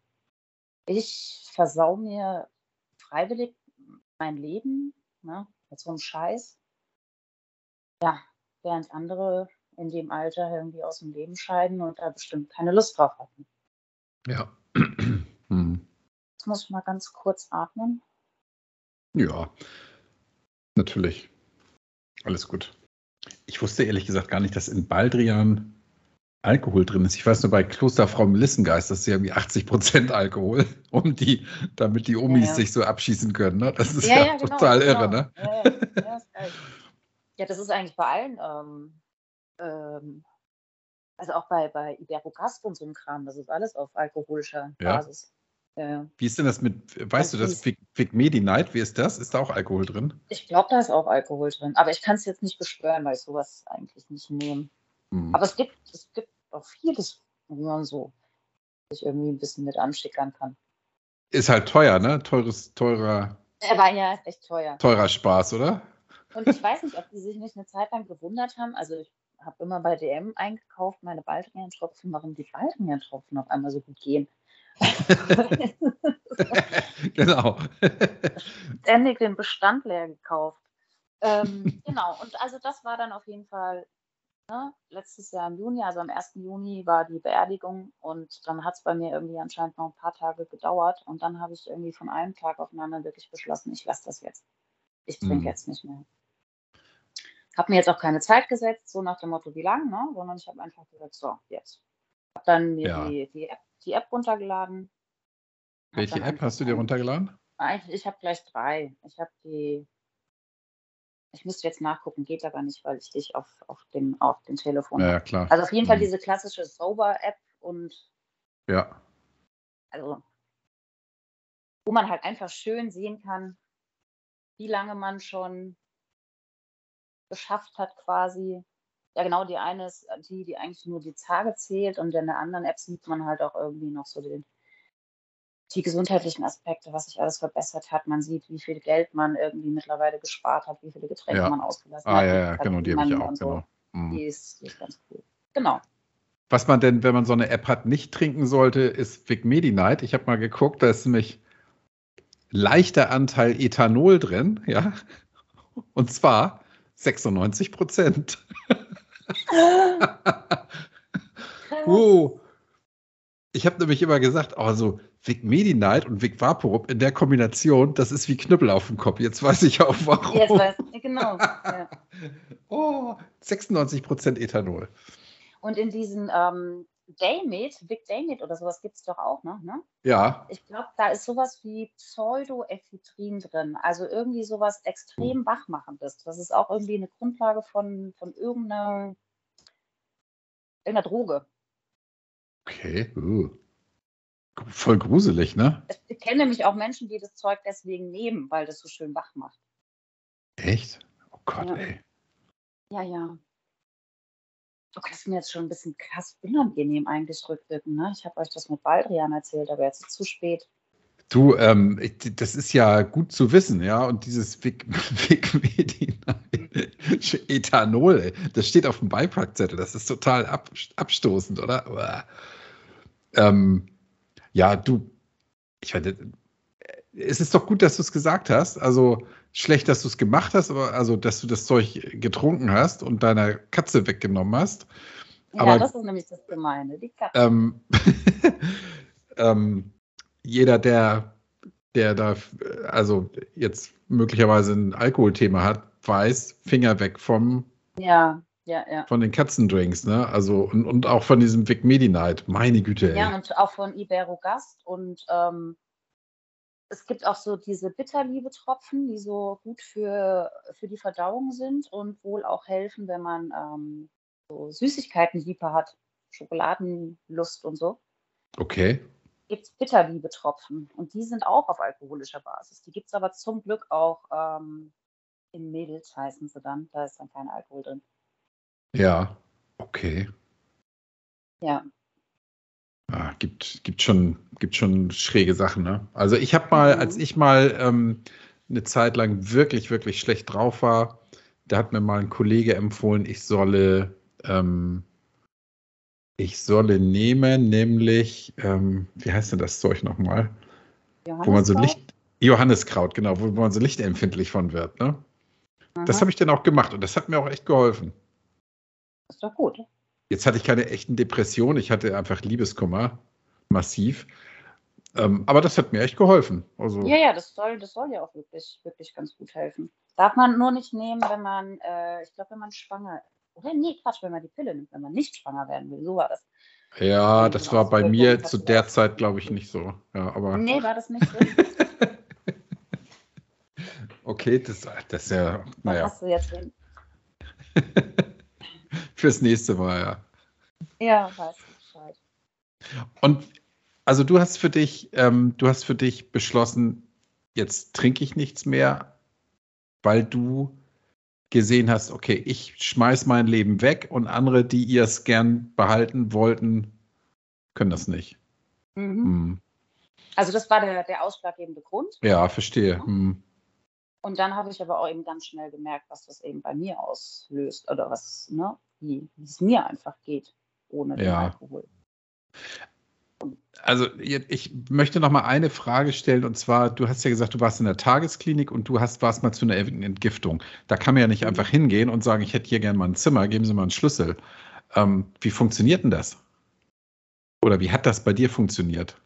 ich versau mir freiwillig mein Leben, ne, mit so einem Scheiß. Ja, während andere in dem Alter irgendwie aus dem Leben scheiden und da bestimmt keine Lust drauf hatten. Ja. Hm. Jetzt muss ich mal ganz kurz atmen. Ja, natürlich. Alles gut. Ich wusste ehrlich gesagt gar nicht, dass in Baldrian Alkohol drin ist. Ich weiß nur bei Klosterfrau Melissengeist, das ist ja irgendwie 80 Prozent Alkohol, um die, damit die Omis ja. sich so abschießen können. Ne? Das ist ja, genau, total genau. irre, ne? Ja, ja, ja, ist geil. ja, das ist eigentlich bei allen, ähm, ähm, also auch bei, bei Iberogast und so einem Kram, das ist alles auf alkoholischer Ja. Basis. Ja, ja. Wie ist denn das mit, weißt du Also das, Vic, Vic Medi Night, wie ist das? Ist da auch Alkohol drin? Ich glaube, da ist auch Alkohol drin, aber ich kann es jetzt nicht beschwören, weil ich sowas eigentlich nicht nehme. Hm. Aber es gibt, es gibt auch vieles, wo man so sich irgendwie ein bisschen mit anschickern kann. Ist halt teuer, ne? Teures, teurer, Der Wein ja ist echt teuer. teurer Spaß, oder? Und ich weiß nicht, ob die sich nicht eine Zeit lang gewundert haben. Also ich habe immer bei DM eingekauft, meine Baldrian-Tropfen, warum die Baldrian-Tropfen auf einmal so gut gehen. genau. Ständig den Bestand leer gekauft. Ähm, genau, und also das war dann auf jeden Fall ne, letztes Jahr im Juni, also am 1. Juni war die Beerdigung und dann hat es bei mir irgendwie anscheinend noch ein paar Tage gedauert und dann habe ich irgendwie von einem Tag auf den anderen wirklich beschlossen, ich lasse das jetzt. Ich trinke Mhm. jetzt nicht mehr. Habe mir jetzt auch keine Zeit gesetzt, so nach dem Motto, wie lang, ne? sondern ich habe einfach gesagt, so, jetzt. Habe dann mir Ja. die, die, App, die App runtergeladen. Welche App hast du dir runtergeladen? Eigentlich, ich habe gleich drei. Ich habe die, ich müsste jetzt nachgucken, geht aber nicht, weil ich dich auf, auf, dem, auf dem Telefon Ja, ja, klar. Also auf jeden Fall Mhm. diese klassische Sober-App und Ja. also wo man halt einfach schön sehen kann, wie lange man schon geschafft hat quasi. Ja, genau, die eine ist die, die eigentlich nur die Tage zählt und in der anderen App sieht man halt auch irgendwie noch so den, die gesundheitlichen Aspekte, was sich alles verbessert hat. Man sieht, wie viel Geld man irgendwie mittlerweile gespart hat, wie viele Getränke Ja. man ausgelassen Ah, hat. ja, wie ja, viel genau, die habe ich ja auch, so. genau. Mhm. Die ist, die ist ganz cool. Genau. Was man denn, wenn man so eine App hat, nicht trinken sollte, ist Vic Medi Night. Ich habe mal geguckt, da ist nämlich leichter Anteil Ethanol drin, ja. Und zwar 96 Prozent. oh. Ich habe nämlich immer gesagt, oh, so Vic Medi Night und Vic Vaporub in der Kombination, das ist wie Knüppel auf dem Kopf. Jetzt weiß ich auch warum. Jetzt weiß ich, genau. Ja. Oh, 96 Prozent Ethanol. Und in diesen, ähm, Daymate, Vic Daymate oder sowas gibt es doch auch noch, ne? Ja. Ich glaube, da ist sowas wie Pseudoephedrin drin, also irgendwie sowas extrem wachmachendes. Das ist auch irgendwie eine Grundlage von, von irgendeiner, irgendeiner Droge. Okay. Uh. Voll gruselig, ne? Ich kenne nämlich auch Menschen, die das Zeug deswegen nehmen, weil das so schön wach macht. Echt? Oh Gott, Ja. ey. Ja, ja. Oh, das ist mir jetzt schon ein bisschen krass unangenehm eigentlich rückwirkend. Ne? Ich habe euch das mit Baldrian erzählt, aber jetzt ist es zu spät. Du, ähm, das ist ja gut zu wissen, ja. Und dieses Ethanol, das steht auf dem Beipackzettel. Das ist total ab, abstoßend, oder? Ähm, ja, du, ich meine, es ist doch gut, dass du es gesagt hast. Also schlecht, dass du es gemacht hast, aber also, dass du das Zeug getrunken hast und deiner Katze weggenommen hast. Ja, Aber- das ist nämlich das Gemeine. Die Katze. Ähm, ähm, jeder, der, der da, also jetzt möglicherweise ein Alkoholthema hat, weiß, Finger weg vom, Ja, ja, ja. von den Katzendrinks, ne? Also und, und auch von diesem Vic Medi-Night. Meine Güte, ey. Ja, und auch von Iberogast. Und ähm, es gibt auch so diese Bitterliebe-Tropfen, die so gut für, für die Verdauung sind und wohl auch helfen, wenn man ähm, so Süßigkeitenliebe hat, Schokoladenlust und so. Okay. gibt es Bitterliebe-Tropfen und die sind auch auf alkoholischer Basis. Die gibt es aber zum Glück auch ähm, in Mädels, heißen sie dann. Da ist dann kein Alkohol drin. Ja. Okay. Ja, Ah, gibt, gibt, schon, gibt schon schräge Sachen, ne? Also ich habe mal, Mhm. als ich mal ähm, eine Zeit lang wirklich, wirklich schlecht drauf war, da hat mir mal ein Kollege empfohlen, ich solle, ähm, ich solle nehmen, nämlich, ähm, wie heißt denn das Zeug nochmal? Wo man so? Licht, Johanniskraut, genau, wo man so lichtempfindlich von wird, ne? Das habe ich dann auch gemacht und das hat mir auch echt geholfen. ist doch gut. Jetzt hatte ich keine echten Depressionen, ich hatte einfach Liebeskummer, massiv. Ähm, aber das hat mir echt geholfen. Also, Ja, ja, das soll, das soll ja auch wirklich, wirklich ganz gut helfen. Darf man nur nicht nehmen, wenn man, äh, ich glaube, wenn man schwanger, oder nee, Quatsch, wenn man die Pille nimmt, wenn man nicht schwanger werden will. So war das. ja, das war bei mir zu der Zeit, glaube ich, nicht so. Ja, aber Nee, war das nicht so? okay, das, das ist ja, Was naja, hast du jetzt denn? fürs nächste Mal, ja. Ja, weiß ich Bescheid. Und also du hast für dich, ähm, du hast für dich beschlossen, jetzt trinke ich nichts mehr, weil du gesehen hast, okay, ich schmeiß mein Leben weg und andere, die ihr es gern behalten wollten, können das nicht. Mhm. Hm. Also das war der, der ausschlaggebende Grund. Ja, verstehe. Hm. Und dann habe ich aber auch eben ganz schnell gemerkt, was das eben bei mir auslöst oder was, ne, wie es mir einfach geht ohne den Ja. Alkohol. Also ich möchte noch mal eine Frage stellen und zwar, du hast ja gesagt, du warst in der Tagesklinik und du hast, warst mal zu einer Entgiftung. Da kann man ja nicht Mhm. einfach hingehen und sagen, ich hätte hier gerne mal ein Zimmer, geben Sie mal einen Schlüssel. Ähm, wie funktioniert denn das? Oder wie hat das bei dir funktioniert?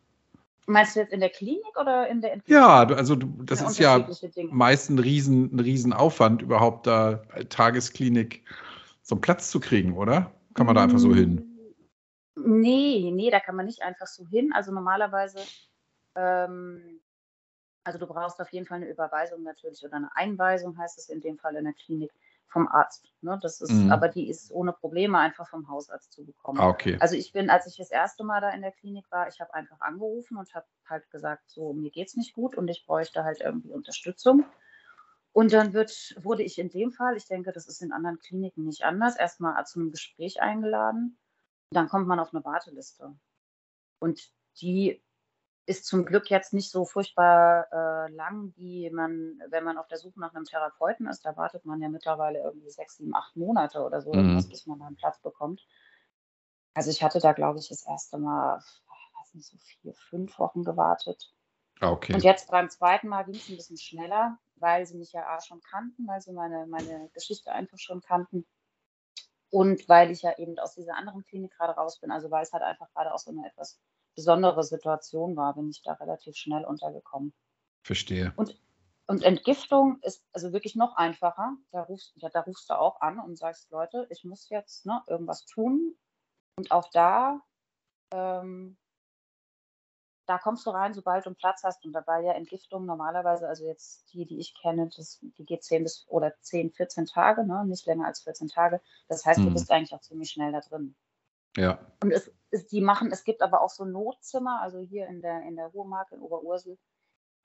Meinst du jetzt in der Klinik oder in der Entwicklung? Ja, also du, das ist ja meist ein riesen, ein riesen Aufwand, überhaupt da bei Tagesklinik so einen Platz zu kriegen, oder? Kann man da einfach so hin? Nee, nee, da kann man nicht einfach so hin. Also normalerweise, ähm, also du brauchst auf jeden Fall eine Überweisung natürlich oder eine Einweisung, heißt es in dem Fall in der Klinik, vom Arzt. Ne? Das ist, Mhm. aber die ist ohne Probleme einfach vom Hausarzt zu bekommen. Ah, okay. Also ich bin, als ich das erste Mal da in der Klinik war, ich habe einfach angerufen und habe halt gesagt, so mir geht's nicht gut und ich bräuchte halt irgendwie Unterstützung. Und dann wird, wurde ich in dem Fall, ich denke, das ist in anderen Kliniken nicht anders, erstmal zu einem Gespräch eingeladen. Dann kommt man auf eine Warteliste. Und die ist zum Glück jetzt nicht so furchtbar äh, lang, wie man, wenn man auf der Suche nach einem Therapeuten ist. Da wartet man ja mittlerweile irgendwie sechs, sieben, acht Monate oder so, Mhm. bis man da einen Platz bekommt. Also ich hatte da, glaube ich, das erste Mal, weiß nicht, so vier, fünf Wochen gewartet. Ah, okay. Und jetzt beim zweiten Mal ging es ein bisschen schneller, weil sie mich ja A schon kannten, weil sie meine, meine Geschichte einfach schon kannten. Und weil ich ja eben aus dieser anderen Klinik gerade raus bin, also weil es halt einfach gerade auch so eine etwas besondere Situation war, bin ich da relativ schnell untergekommen. Verstehe. Und Entgiftung ist also wirklich noch einfacher. Da rufst, ja, da rufst du auch an und sagst, Leute, ich muss jetzt ne, irgendwas tun. Und auch da ähm, da kommst du rein, sobald du einen Platz hast. Und da war ja Entgiftung normalerweise, also jetzt die, die ich kenne, das, die geht 10 bis oder 10, 14 Tage, ne? nicht länger als 14 Tage. Das heißt, du Mhm. bist eigentlich auch ziemlich schnell da drin. Ja. Und es ist, die machen, es gibt aber auch so Notzimmer, also hier in der, in der Ruhrmark in Oberursel,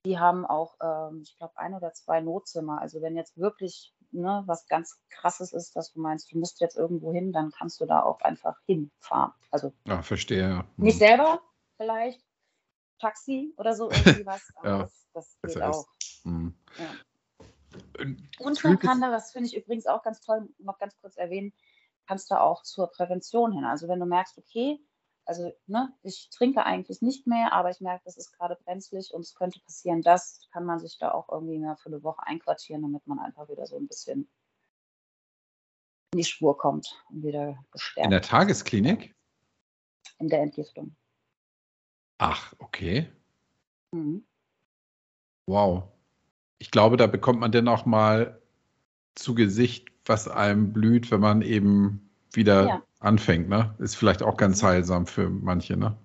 die haben auch, ähm, ich glaube, ein oder zwei Notzimmer. Also wenn jetzt wirklich ne, was ganz krasses ist, dass du meinst, du musst jetzt irgendwo hin, dann kannst du da auch einfach hinfahren. Also Ja, verstehe, ja. nicht Mhm. selber vielleicht, Taxi oder so irgendwie was, aber Ja, das, das geht auch. Mhm. Ja. Und man kann da, das finde ich übrigens auch ganz toll, noch ganz kurz erwähnen, kannst du auch zur Prävention hin. Also wenn du merkst, okay, also ne, ich trinke eigentlich nicht mehr, aber ich merke, das ist gerade brenzlig und es könnte passieren, das kann man sich da auch irgendwie mal für eine Woche einquartieren, damit man einfach wieder so ein bisschen in die Spur kommt und wieder gestärkt in der Tagesklinik? in der Entgiftung. Ach, okay. Mhm. Wow. Ich glaube, da bekommt man dann auch mal zu Gesicht, was einem blüht, wenn man eben wieder Ja. anfängt. Ne? Ist vielleicht auch ganz Mhm. heilsam für manche. Ne?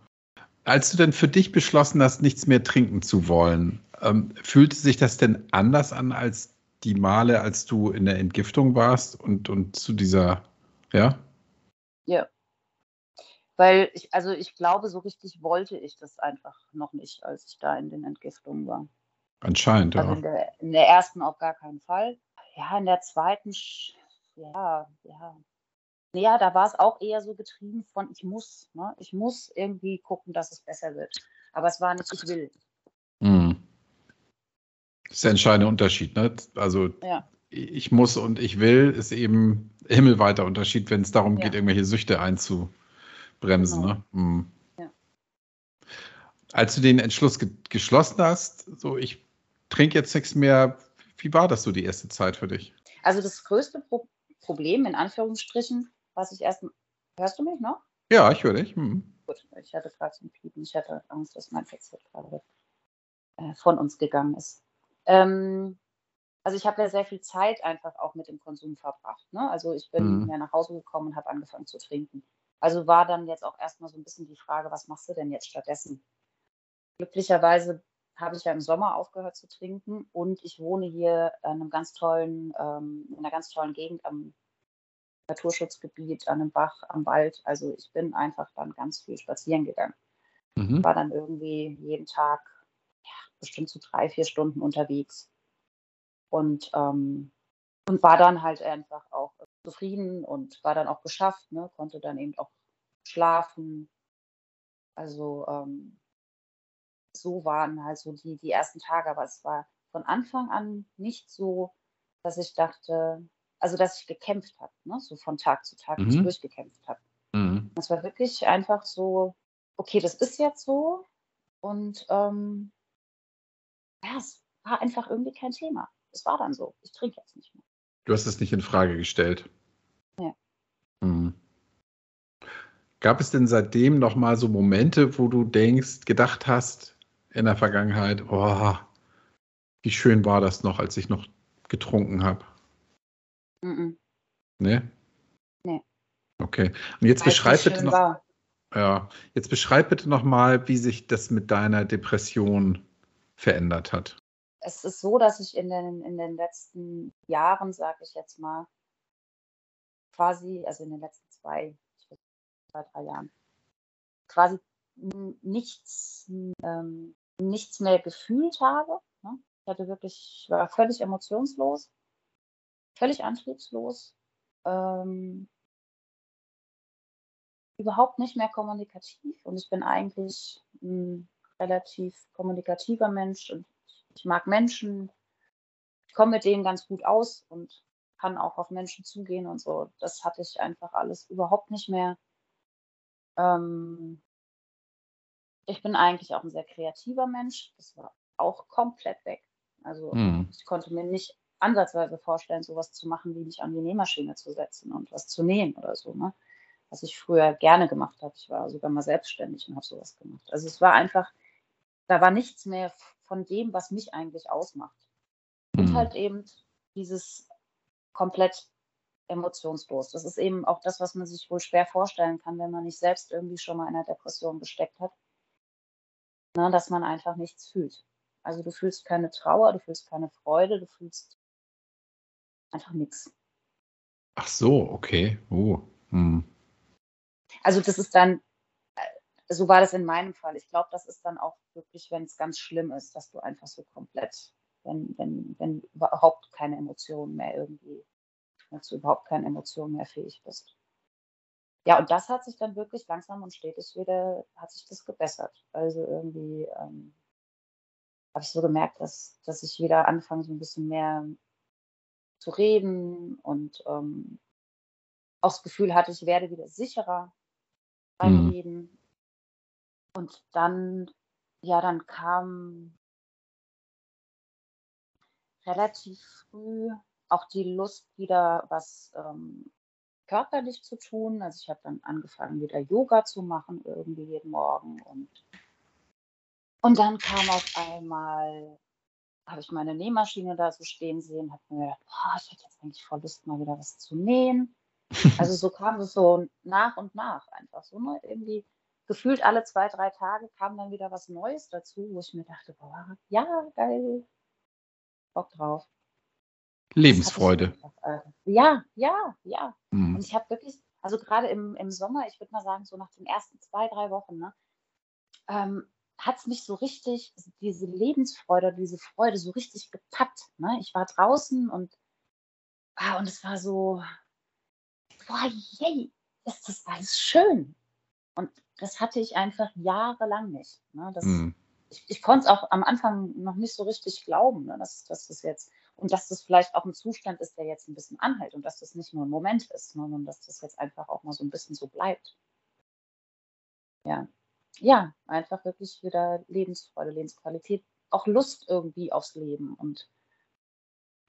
Als du denn für dich beschlossen hast, nichts mehr trinken zu wollen, ähm, fühlte sich das denn anders an als die Male, als du in der Entgiftung warst und, und zu dieser, ja? Ja. Weil ich, also ich glaube, so richtig wollte ich das einfach noch nicht, als ich da in den Entgiftungen war. Anscheinend, Also ja. in der, in der ersten auf gar keinen Fall. Ja, in der zweiten, ja, ja. Ja, da war es auch eher so getrieben von, ich muss, ne? Ich muss irgendwie gucken, dass es besser wird. Aber es war nicht, ich will. Mhm. Das ist der entscheidende Unterschied. Ne? Also Ja. ich muss und ich will, ist eben himmelweiter Unterschied, wenn es darum Ja. geht, irgendwelche Süchte einzubremsen. Genau. Ne? Mhm. Ja. Als du den Entschluss ge geschlossen hast, so ich trinke jetzt nichts mehr, wie war das so die erste Zeit für dich? Also das größte Pro Problem, in Anführungsstrichen, was ich erst. Hörst du mich noch? Ja, ich höre dich. Mhm. Gut, ich hatte gerade so ein Piepen. Ich hatte Angst, dass mein Headset gerade äh, von uns gegangen ist. Ähm, also ich habe ja sehr viel Zeit einfach auch mit dem Konsum verbracht. Ne? Also ich bin Mhm. ja nach Hause gekommen und habe angefangen zu trinken. Also war dann jetzt auch erstmal so ein bisschen die Frage, was machst du denn jetzt stattdessen? Glücklicherweise habe ich ja im Sommer aufgehört zu trinken und ich wohne hier an einem ganz tollen, ähm, in einer ganz tollen Gegend am Naturschutzgebiet, an einem Bach, am Wald. Also ich bin einfach dann ganz viel spazieren gegangen. Mhm. War dann irgendwie jeden Tag ja, bestimmt so drei, vier Stunden unterwegs. Und, ähm, und war dann halt einfach auch zufrieden und war dann auch geschafft, ne? konnte dann eben auch schlafen. Also ähm, so waren halt so die, die ersten Tage, aber es war von Anfang an nicht so, dass ich dachte, also dass ich gekämpft habe, ne? so von Tag zu Tag Mhm. durchgekämpft habe. Mhm. Es war wirklich einfach so, okay, das ist jetzt so und ähm, ja, es war einfach irgendwie kein Thema. Es war dann so. Ich trinke jetzt nicht mehr. Du hast es nicht in Frage gestellt. Ja. Mhm. Gab es denn seitdem noch mal so Momente, wo du denkst, gedacht hast in der Vergangenheit, oh, wie schön war das noch, als ich noch getrunken habe? Mhm. Ne? Nee. Okay. Und jetzt beschreib bitte noch, war. ja, jetzt beschreib bitte noch mal, wie sich das mit deiner Depression verändert hat. Es ist so, dass ich in den, in den letzten Jahren, sage ich jetzt mal, quasi, also in den letzten zwei, zwei drei Jahren, quasi nichts, ähm, nichts mehr gefühlt habe. Ne? Ich hatte wirklich, ich war völlig emotionslos, völlig antriebslos, ähm, überhaupt nicht mehr kommunikativ und ich bin eigentlich ein relativ kommunikativer Mensch und ich mag Menschen, ich komme mit denen ganz gut aus und kann auch auf Menschen zugehen und so. Das hatte ich einfach alles überhaupt nicht mehr. Ähm, ich bin eigentlich auch ein sehr kreativer Mensch. Das war auch komplett weg. Also Mhm. ich konnte mir nicht ansatzweise vorstellen, sowas zu machen, wie mich an die Nähmaschine zu setzen und was zu nähen oder so, ne? Was ich früher gerne gemacht habe. Ich war sogar mal selbstständig und habe sowas gemacht. Also es war einfach, da war nichts mehr von dem, was mich eigentlich ausmacht. Und Mhm. halt eben dieses komplett emotionslos. Das ist eben auch das, was man sich wohl schwer vorstellen kann, wenn man nicht selbst irgendwie schon mal in einer Depression gesteckt hat. Ne, dass man einfach nichts fühlt. Also du fühlst keine Trauer, du fühlst keine Freude, du fühlst einfach nichts. Ach so, okay. Oh. Hm. Also das ist dann, so war das in meinem Fall. Ich glaube, das ist dann auch wirklich, wenn es ganz schlimm ist, dass du einfach so komplett, wenn, wenn, wenn überhaupt keine Emotionen mehr irgendwie, dass du überhaupt keine Emotionen mehr fähig bist. Ja, und das hat sich dann wirklich langsam und stetig wieder, hat sich das gebessert. Also irgendwie ähm, habe ich so gemerkt, dass, dass ich wieder anfange, so ein bisschen mehr zu reden und ähm, auch das Gefühl hatte, ich werde wieder sicherer beim mhm. Reden. Und dann, ja, dann kam relativ früh auch die Lust wieder was ähm, körperlich zu tun. Also ich habe dann angefangen, wieder Yoga zu machen, irgendwie jeden Morgen. Und, und dann kam auf einmal, habe ich meine Nähmaschine da so stehen sehen, habe mir gedacht, boah, ich hätte jetzt eigentlich voll Lust, mal wieder was zu nähen. Also so kam es so nach und nach einfach so, ne? Irgendwie gefühlt alle zwei, drei Tage kam dann wieder was Neues dazu, wo ich mir dachte, boah, ja, geil, Bock drauf. Lebensfreude. Äh, ja, ja, ja. Mhm. Und ich habe wirklich, also gerade im, im Sommer, ich würde mal sagen, so nach den ersten zwei, drei Wochen, ne, ähm, hat es mich so richtig, diese Lebensfreude, diese Freude so richtig gepackt. Ne? Ich war draußen und, ah, und es war so, boah, yay, ist das alles schön. Und das hatte ich einfach jahrelang nicht. Ne? Das, mhm. Ich, ich konnte es auch am Anfang noch nicht so richtig glauben, ne? dass, dass das jetzt, und dass das vielleicht auch ein Zustand ist, der jetzt ein bisschen anhält und dass das nicht nur ein Moment ist, ne? sondern dass das jetzt einfach auch mal so ein bisschen so bleibt. Ja. Ja, einfach wirklich wieder Lebensfreude, Lebensqualität, auch Lust irgendwie aufs Leben. Und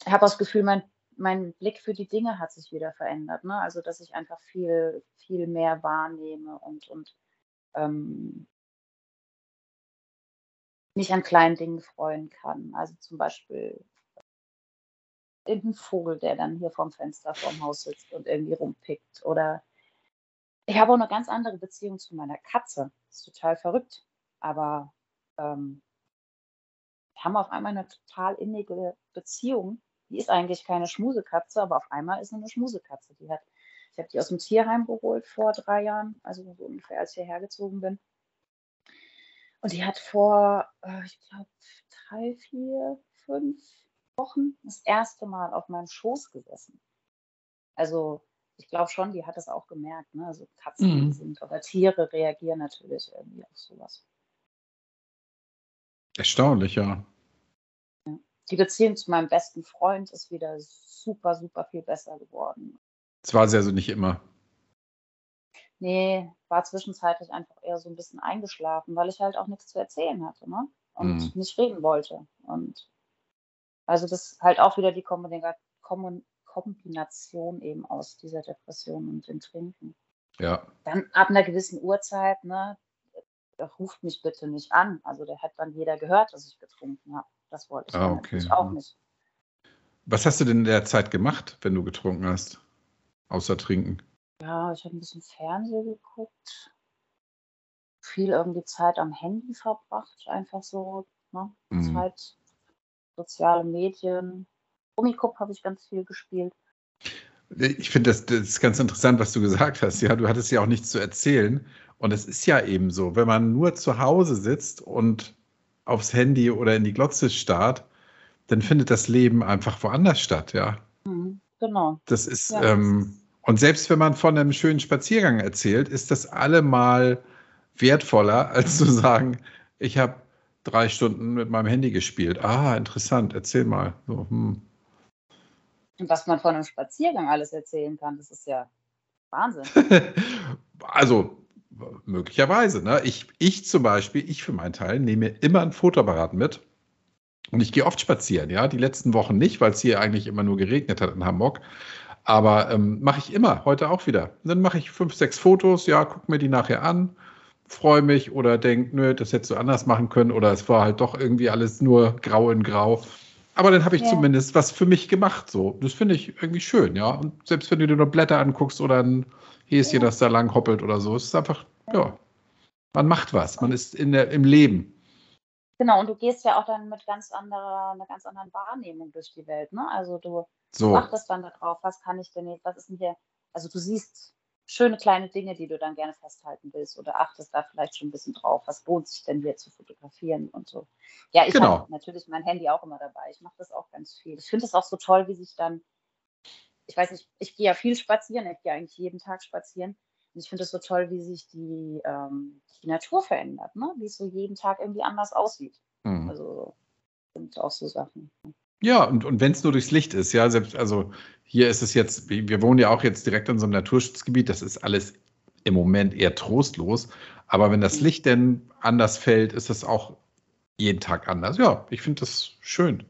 ich habe das Gefühl, mein mein Blick für die Dinge hat sich wieder verändert. Ne? Also, dass ich einfach viel, viel mehr wahrnehme und, und ähm, mich an kleinen Dingen freuen kann. Also zum Beispiel irgendein Vogel, der dann hier vorm Fenster vorm Haus sitzt und irgendwie rumpickt. Oder ich habe auch eine ganz andere Beziehung zu meiner Katze. Das ist total verrückt. Aber ähm, wir haben auf einmal eine total innige Beziehung die ist eigentlich keine Schmusekatze, aber auf einmal ist sie eine Schmusekatze. Die hat, ich habe die aus dem Tierheim geholt vor drei Jahren, also so ungefähr als ich hierher gezogen bin. Und die hat vor, äh, ich glaube, drei, vier, fünf Wochen das erste Mal auf meinem Schoß gesessen. Also ich glaube schon, die hat das auch gemerkt. Ne? Also Katzen mhm. sind oder Tiere reagieren natürlich irgendwie auf sowas. Erstaunlich, ja die Beziehung zu meinem besten Freund ist wieder super, super viel besser geworden. Das war sie also nicht immer. Nee, war zwischenzeitlich einfach eher so ein bisschen eingeschlafen, weil ich halt auch nichts zu erzählen hatte, ne? Und mhm. nicht reden wollte. Und also das ist halt auch wieder die Kombination eben aus dieser Depression und dem Trinken. Ja. Dann ab einer gewissen Uhrzeit, ne, ruft mich bitte nicht an. Also der hat dann jeder gehört, dass ich getrunken habe. Das wollte ich ah, okay. natürlich auch nicht. Was hast du denn in der Zeit gemacht, wenn du getrunken hast? Außer trinken? Ja, ich habe ein bisschen Fernsehen geguckt. Viel irgendwie Zeit am Handy verbracht. Einfach so, ne? Mhm. Zeit, soziale Medien. Gummikup habe ich ganz viel gespielt. Ich finde das, das ist ganz interessant, was du gesagt hast. Ja, du hattest ja auch nichts zu erzählen. Und es ist ja eben so, wenn man nur zu Hause sitzt und aufs Handy oder in die Glotze starrt, dann findet das Leben einfach woanders statt, ja. Mhm, genau. Das ist, ja, ähm, und selbst wenn man von einem schönen Spaziergang erzählt, ist das allemal wertvoller, als zu sagen, ich habe drei Stunden mit meinem Handy gespielt. Ah, interessant, erzähl mal. So, hm. Was man von einem Spaziergang alles erzählen kann, das ist ja Wahnsinn. also möglicherweise. Ne? Ich, ich zum Beispiel, ich für meinen Teil, nehme immer ein Fotoapparat mit. Und ich gehe oft spazieren, ja. Die letzten Wochen nicht, weil es hier eigentlich immer nur geregnet hat in Hamburg. Aber ähm, mache ich immer, heute auch wieder. Dann mache ich fünf, sechs Fotos, ja, gucke mir die nachher an, freue mich oder denke, nö, das hättest du anders machen können oder es war halt doch irgendwie alles nur grau in grau. Aber dann habe ich Ja. zumindest was für mich gemacht. So, das finde ich irgendwie schön, ja. Und selbst wenn du dir nur Blätter anguckst oder ein Häschen, Ja. das da lang hoppelt oder so, es ist einfach, ja, man macht was, man ist in der, im Leben. Genau, und du gehst ja auch dann mit ganz anderer, einer ganz anderen Wahrnehmung durch die Welt, ne? Also du So, achtest dann darauf, was kann ich denn jetzt, was ist denn hier, also du siehst schöne kleine Dinge, die du dann gerne festhalten willst oder achtest da vielleicht schon ein bisschen drauf, was lohnt sich denn hier zu fotografieren und so. Ja, ich Genau. habe natürlich mein Handy auch immer dabei. Ich mache das auch ganz viel. Ich finde es auch so toll, wie sich dann, ich weiß nicht, ich gehe ja viel spazieren, ich gehe eigentlich jeden Tag spazieren. Und ich finde es so toll, wie sich die, ähm, die Natur verändert, ne? wie es so jeden Tag irgendwie anders aussieht. hm. Also sind auch so Sachen. Ja, und, und wenn es nur durchs Licht ist, ja, selbst, also hier ist es jetzt, wir wohnen ja auch jetzt direkt in so einem Naturschutzgebiet, das ist alles im Moment eher trostlos. Aber wenn das Mhm. Licht denn anders fällt, ist es auch jeden Tag anders. Ja, ich finde das schön.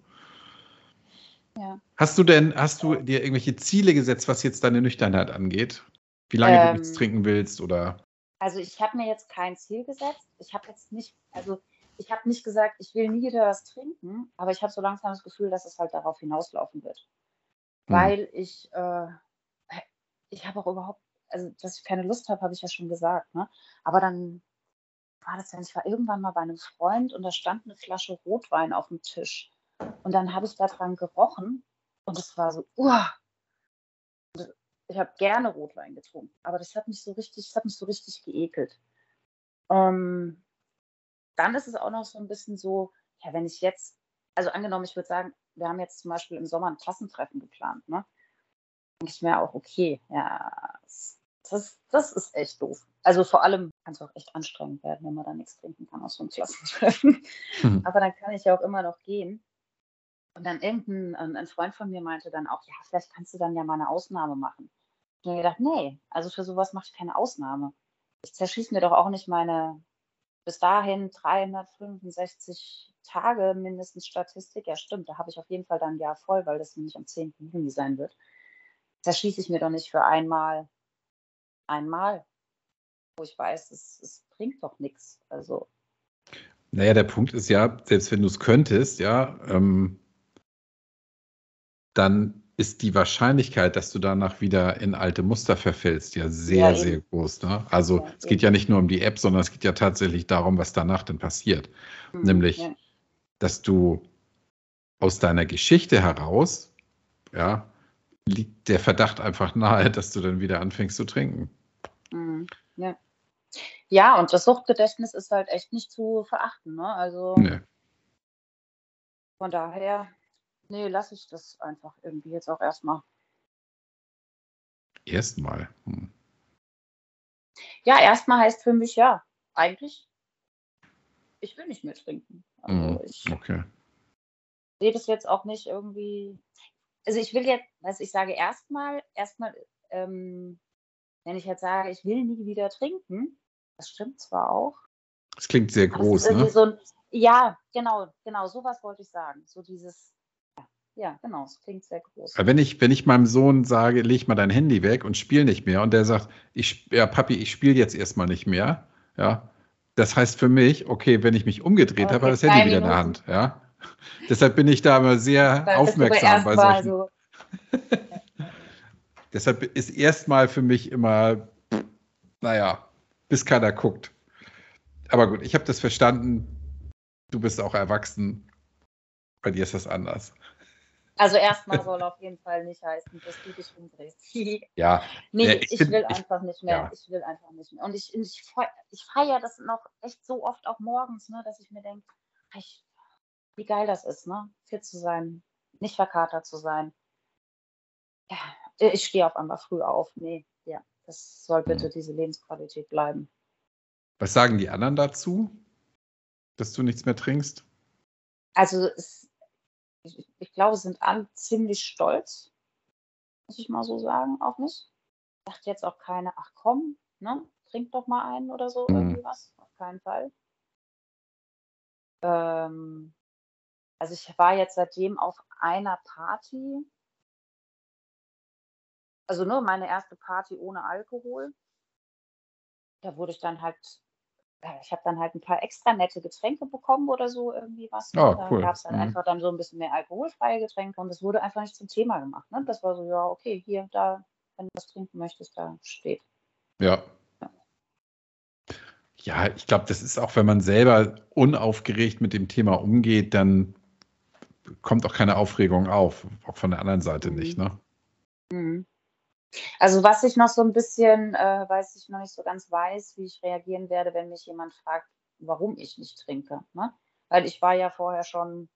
Ja. Hast du denn, hast du dir irgendwelche Ziele gesetzt, was jetzt deine Nüchternheit angeht? Wie lange du Ähm, nichts trinken willst oder? Also ich habe mir jetzt kein Ziel gesetzt. Ich habe jetzt nicht, also ich habe nicht gesagt, ich will nie wieder was trinken, aber ich habe so langsam das Gefühl, dass es halt darauf hinauslaufen wird. Hm. Weil ich, äh, ich habe auch überhaupt, also dass ich keine Lust habe, habe ich ja schon gesagt, ne? Aber dann war das dann, ich war irgendwann mal bei einem Freund und da stand eine Flasche Rotwein auf dem Tisch. Und dann habe ich da dran gerochen und es war so, uah. Ich habe gerne Rotwein getrunken, aber das hat mich so richtig, das hat mich so richtig geekelt. Ähm, dann ist es auch noch so ein bisschen so, ja, wenn ich jetzt, also angenommen, ich würde sagen, wir haben jetzt zum Beispiel im Sommer ein Klassentreffen geplant, ne? Denke ich mir auch, okay, ja, das, das, ist echt doof. Also vor allem kann es auch echt anstrengend werden, wenn man da nichts trinken kann aus so einem Klassentreffen. Hm. Aber dann kann ich ja auch immer noch gehen. Und dann irgendein ein, ein Freund von mir meinte dann auch, ja, vielleicht kannst du dann ja mal eine Ausnahme machen. Ich habe mir gedacht, nee, also für sowas mache ich keine Ausnahme. Ich zerschieße mir doch auch nicht meine bis dahin 365 Tage mindestens Statistik. Ja, stimmt, da habe ich auf jeden Fall dann ein Jahr voll, weil das nämlich am 10. Juni sein wird. Zerschieße ich mir doch nicht für einmal, einmal, wo ich weiß, es, es bringt doch nichts. Also, Naja, der Punkt ist ja, selbst wenn du es könntest, ja, ähm, dann ist die Wahrscheinlichkeit, dass du danach wieder in alte Muster verfällst, ja sehr, Ja, sehr groß. Ne? Also Ja, es geht ja nicht nur um die App, sondern es geht ja tatsächlich darum, was danach denn passiert. hm, Nämlich, dass du aus deiner Geschichte heraus, ja, liegt der Verdacht einfach nahe, dass du dann wieder anfängst zu trinken. Mhm, ja. ja, und das Suchtgedächtnis ist halt echt nicht zu verachten. Ne? Also Nee. von daher, nee, lasse ich das einfach irgendwie jetzt auch erstmal. Erstmal. Hm. Ja, erstmal heißt für mich ja, eigentlich, ich will nicht mehr trinken. Also Mhm. ich Okay. sehe das jetzt auch nicht irgendwie. Also ich will jetzt, also ich sage erstmal, erstmal, ähm, wenn ich jetzt sage, ich will nie wieder trinken, das stimmt zwar auch, Das klingt sehr groß, ne? so ein, ja, genau, genau, sowas wollte ich sagen. So dieses, ja, genau, es klingt sehr groß. Wenn ich, wenn ich meinem Sohn sage, leg mal dein Handy weg und spiel nicht mehr, und der sagt, ich, ja, Papi, ich spiele jetzt erstmal nicht mehr, ja, das heißt für mich, okay, wenn ich mich umgedreht Okay, habe, habe das Handy wieder in der. Hand, ja. Deshalb bin ich da immer sehr du aufmerksam bei solchen. so, Deshalb ist erstmal für mich immer, naja, bis keiner guckt. Aber gut, ich habe das verstanden. Du bist auch erwachsen. Bei dir ist das anders. Also erstmal soll auf jeden Fall nicht heißen, dass du dich umdrehst. Ja, nee, ich, ich bin- will ich- einfach nicht mehr. ja. Ich will einfach nicht mehr. Und ich, ich, ich feiere das noch echt so oft auch morgens, ne, dass ich mir denke, wie geil das ist, ne? Fit zu sein, nicht verkatert zu sein. Ja, ich stehe auf einmal früh auf. Nee, ja, das soll bitte Mhm. diese Lebensqualität bleiben. was sagen die anderen dazu, dass du nichts mehr trinkst? Also es, ich, ich glaube, sie sind alle ziemlich stolz, muss ich mal so sagen, auf mich. Sagt jetzt auch keine, ach komm, ne, trink doch mal einen oder so, Mhm. irgendwie was. Auf keinen Fall. Ähm, also ich war jetzt seitdem auf einer Party, also nur meine erste Party ohne Alkohol. Da wurde ich dann halt ich habe dann halt ein paar extra nette Getränke bekommen oder so irgendwie was. Oh, da cool. gab es dann Mhm. einfach dann so ein bisschen mehr alkoholfreie Getränke und es wurde einfach nicht zum Thema gemacht. Ne? Das war so, ja, okay, hier, da, wenn du was trinken möchtest, da steht. Ja. Ja, ich glaube, das ist auch, wenn man selber unaufgeregt mit dem Thema umgeht, dann kommt auch keine Aufregung auf. Auch von der anderen Seite Mhm. nicht, ne? Mhm. Also was ich noch so ein bisschen, äh, weiß ich noch nicht so ganz weiß, wie ich reagieren werde, wenn mich jemand fragt, warum ich nicht trinke. Ne? Weil ich war ja vorher schon,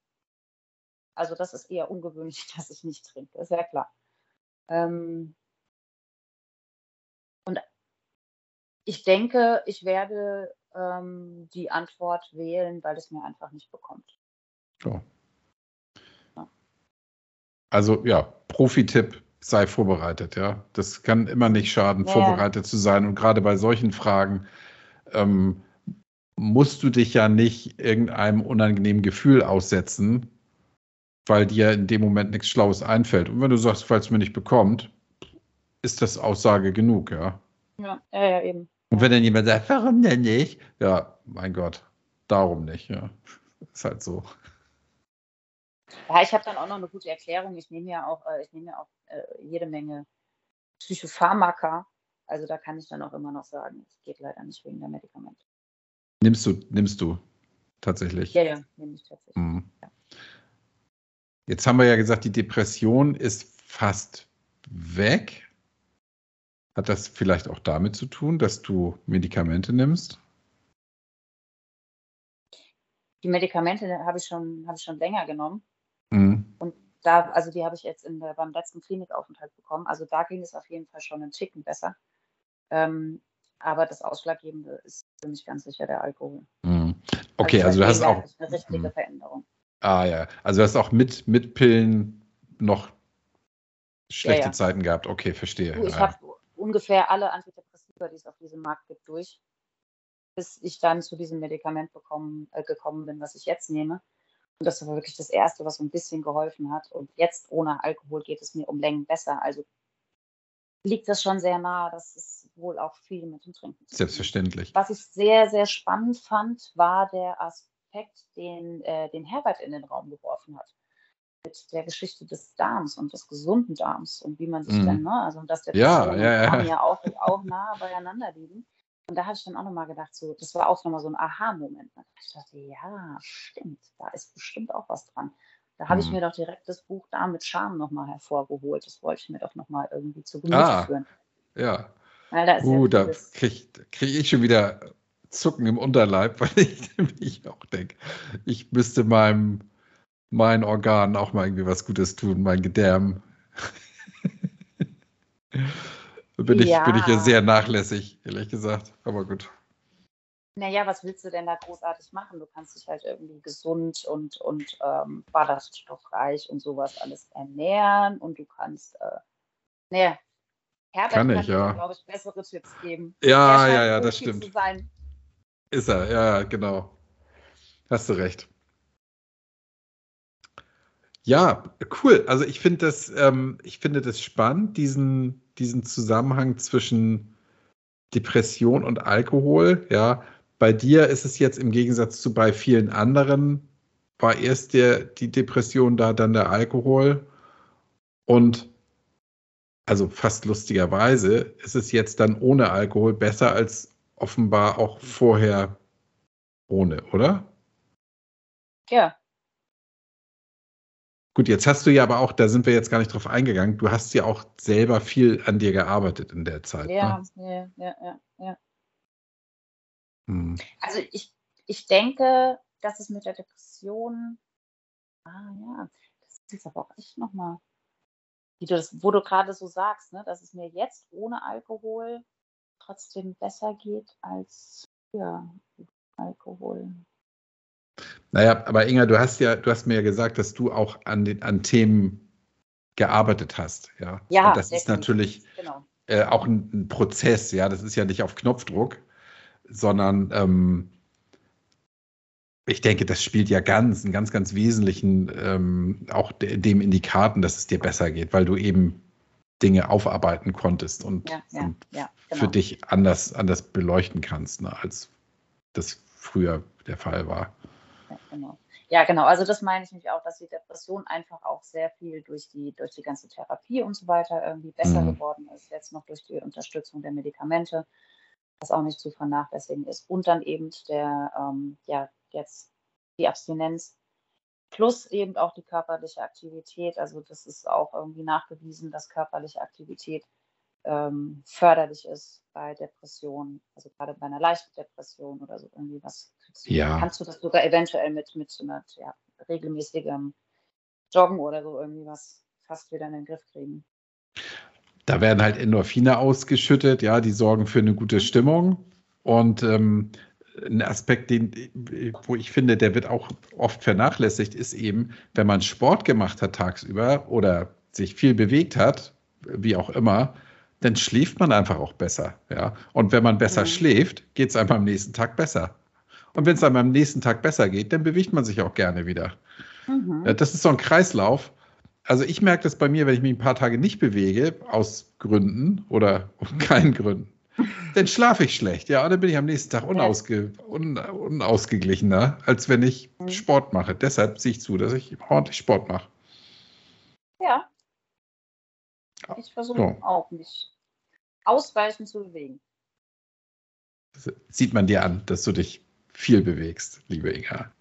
also das ist eher ungewöhnlich, dass ich nicht trinke, ist ja klar. Ähm, und ich denke, ich werde ähm, die Antwort wählen, weil es mir einfach nicht bekommt. Ja. Ja. Also ja, Profi-Tipp, sei vorbereitet, ja. Das kann immer nicht schaden, Ja. vorbereitet zu sein. Und gerade bei solchen Fragen ähm, musst du dich ja nicht irgendeinem unangenehmen Gefühl aussetzen, weil dir in dem Moment nichts Schlaues einfällt. Und wenn du sagst, falls es mir nicht bekommt, ist das Aussage genug, ja. Ja, ja, ja eben. Und wenn dann jemand sagt, warum denn nicht? Ja, mein Gott, darum nicht, ja. Ist halt so. Ja, ich habe dann auch noch eine gute Erklärung. Ich nehme ja auch, äh, ich nehme ja auch äh, jede Menge Psychopharmaka. Also da kann ich dann auch immer noch sagen, es geht leider nicht wegen der Medikamente. Nimmst du, nimmst du tatsächlich. Ja, ja, nehme ich tatsächlich. Mhm. Ja. Jetzt haben wir ja gesagt, die Depression ist fast weg. Hat das vielleicht auch damit zu tun, dass du Medikamente nimmst? Die Medikamente habe ich schon, habe ich schon länger genommen. Mhm. Und da, also die habe ich jetzt in der, beim letzten Klinikaufenthalt bekommen. Also da ging es auf jeden Fall schon einen Ticken besser. Ähm, aber das Ausschlaggebende ist für mich ganz sicher der Alkohol. Mhm. Okay, also, du hast auch. eine richtige Mhm. Veränderung. Ah ja, also du hast auch mit, mit Pillen noch schlechte ja. Zeiten gehabt. Okay, verstehe. Ich ja. habe ungefähr alle Antidepressiva, die es auf diesem Markt gibt, durch, bis ich dann zu diesem Medikament bekommen, äh, gekommen bin, was ich jetzt nehme. Und das war wirklich das Erste, was so ein bisschen geholfen hat. Und jetzt ohne Alkohol geht es mir um Längen besser. Also liegt das schon sehr nahe, dass es wohl auch viel mit dem Trinken. Selbstverständlich. Was ich sehr, sehr spannend fand, war der Aspekt, den, äh, den Herbert in den Raum geworfen hat. Mit der Geschichte des Darms und des gesunden Darms und wie man sich Mhm. dann, ne, also dass der Ja, ja, ja. Ja auch, auch nah beieinander liegen. Und da habe ich dann auch nochmal gedacht, so, das war auch nochmal so ein Aha-Moment. Da ich dachte, ja, stimmt, da ist bestimmt auch was dran. Da habe ich Mhm. mir doch direkt das Buch Darm mit Charme nochmal hervorgeholt. Das wollte ich mir doch nochmal irgendwie zu Gemüte Ah. führen. Ja. Weil da Uh, ja da kriege krieg ich schon wieder Zucken im Unterleib, weil ich nämlich auch denke, ich müsste meinem meinen Organen auch mal irgendwie was Gutes tun, mein Gedärm. bin, ich, bin ich ja Ja. sehr nachlässig, ehrlich gesagt. Aber gut. Naja, was willst du denn da großartig machen? Du kannst dich halt irgendwie gesund und, und ähm, ballaststoffreich und sowas alles ernähren und du kannst, äh, naja, Herbert Kann kann, ich, ja. glaube ich, bessere Tipps geben. Ja, ja, ja, das stimmt. Ist er, ja, genau. Hast du recht. Ja, cool. Also ich finde das, ähm, ich finde das spannend, diesen, diesen Zusammenhang zwischen Depression und Alkohol. Ja, bei dir ist es jetzt im Gegensatz zu bei vielen anderen, war erst der, die Depression da, dann der Alkohol. Und also fast lustigerweise ist es jetzt dann ohne Alkohol besser als offenbar auch vorher ohne, oder? Ja, Gut, jetzt hast du ja aber auch, da sind wir jetzt gar nicht drauf eingegangen, du hast ja auch selber viel an dir gearbeitet in der Zeit. ja, Ne? ja, ja, ja, ja. Hm. Also ich, ich denke, dass es mit der Depression, ah ja, das ist aber auch echt nochmal, wie du das, wo du gerade so sagst, ne, dass es mir jetzt ohne Alkohol trotzdem besser geht als früher mit Alkohol. Naja, aber Inga, du hast ja, du hast mir ja gesagt, dass du auch an den an Themen gearbeitet hast. Ja, Ja, Und das ist natürlich Genau. äh, auch ein, ein Prozess, ja, das ist ja nicht auf Knopfdruck, sondern ähm, ich denke, das spielt ja ganz, einen ganz, ganz wesentlichen ähm, auch de, dem in die Karten, dass es dir besser geht, weil du eben Dinge aufarbeiten konntest und, Ja, ja, und ja, für genau. dich anders, anders beleuchten kannst, ne, als das früher der Fall war. Ja, genau. Ja, genau. Also das meine ich nämlich auch, dass die Depression einfach auch sehr viel durch die, durch die ganze Therapie und so weiter irgendwie besser mhm. geworden ist. Jetzt noch durch die Unterstützung der Medikamente, was auch nicht zu vernachlässigen ist. Und dann eben der, ähm, ja, jetzt die Abstinenz plus eben auch die körperliche Aktivität. Also das ist auch irgendwie nachgewiesen, dass körperliche Aktivität ähm, förderlich ist bei Depressionen, also gerade bei einer leichten Depression oder so irgendwie was. Ja. Kannst du das sogar eventuell mit, mit, mit ja, regelmäßigem Joggen oder so irgendwie was fast wieder in den Griff kriegen. Da werden halt Endorphine ausgeschüttet, ja, die sorgen für eine gute Stimmung. Und ähm, ein Aspekt, den, wo ich finde, der wird auch oft vernachlässigt, ist eben, wenn man Sport gemacht hat tagsüber oder sich viel bewegt hat, wie auch immer, dann schläft man einfach auch besser. Ja? Und wenn man besser mhm. schläft, geht es einem am nächsten Tag besser. Und wenn es einem am nächsten Tag besser geht, dann bewegt man sich auch gerne wieder. Mhm. Ja, das ist so ein Kreislauf. Also ich merke das bei mir, wenn ich mich ein paar Tage nicht bewege, aus Gründen oder keinen Gründen, dann schlafe ich schlecht. Ja, und dann bin ich am nächsten Tag unausge, un, unausgeglichener, als wenn ich mhm. Sport mache. Deshalb sehe ich zu, dass ich ordentlich Sport mache. Ja. Ich versuche so. auch mich ausreichend zu bewegen. Das sieht man dir an, dass du dich viel bewegst, liebe Inga.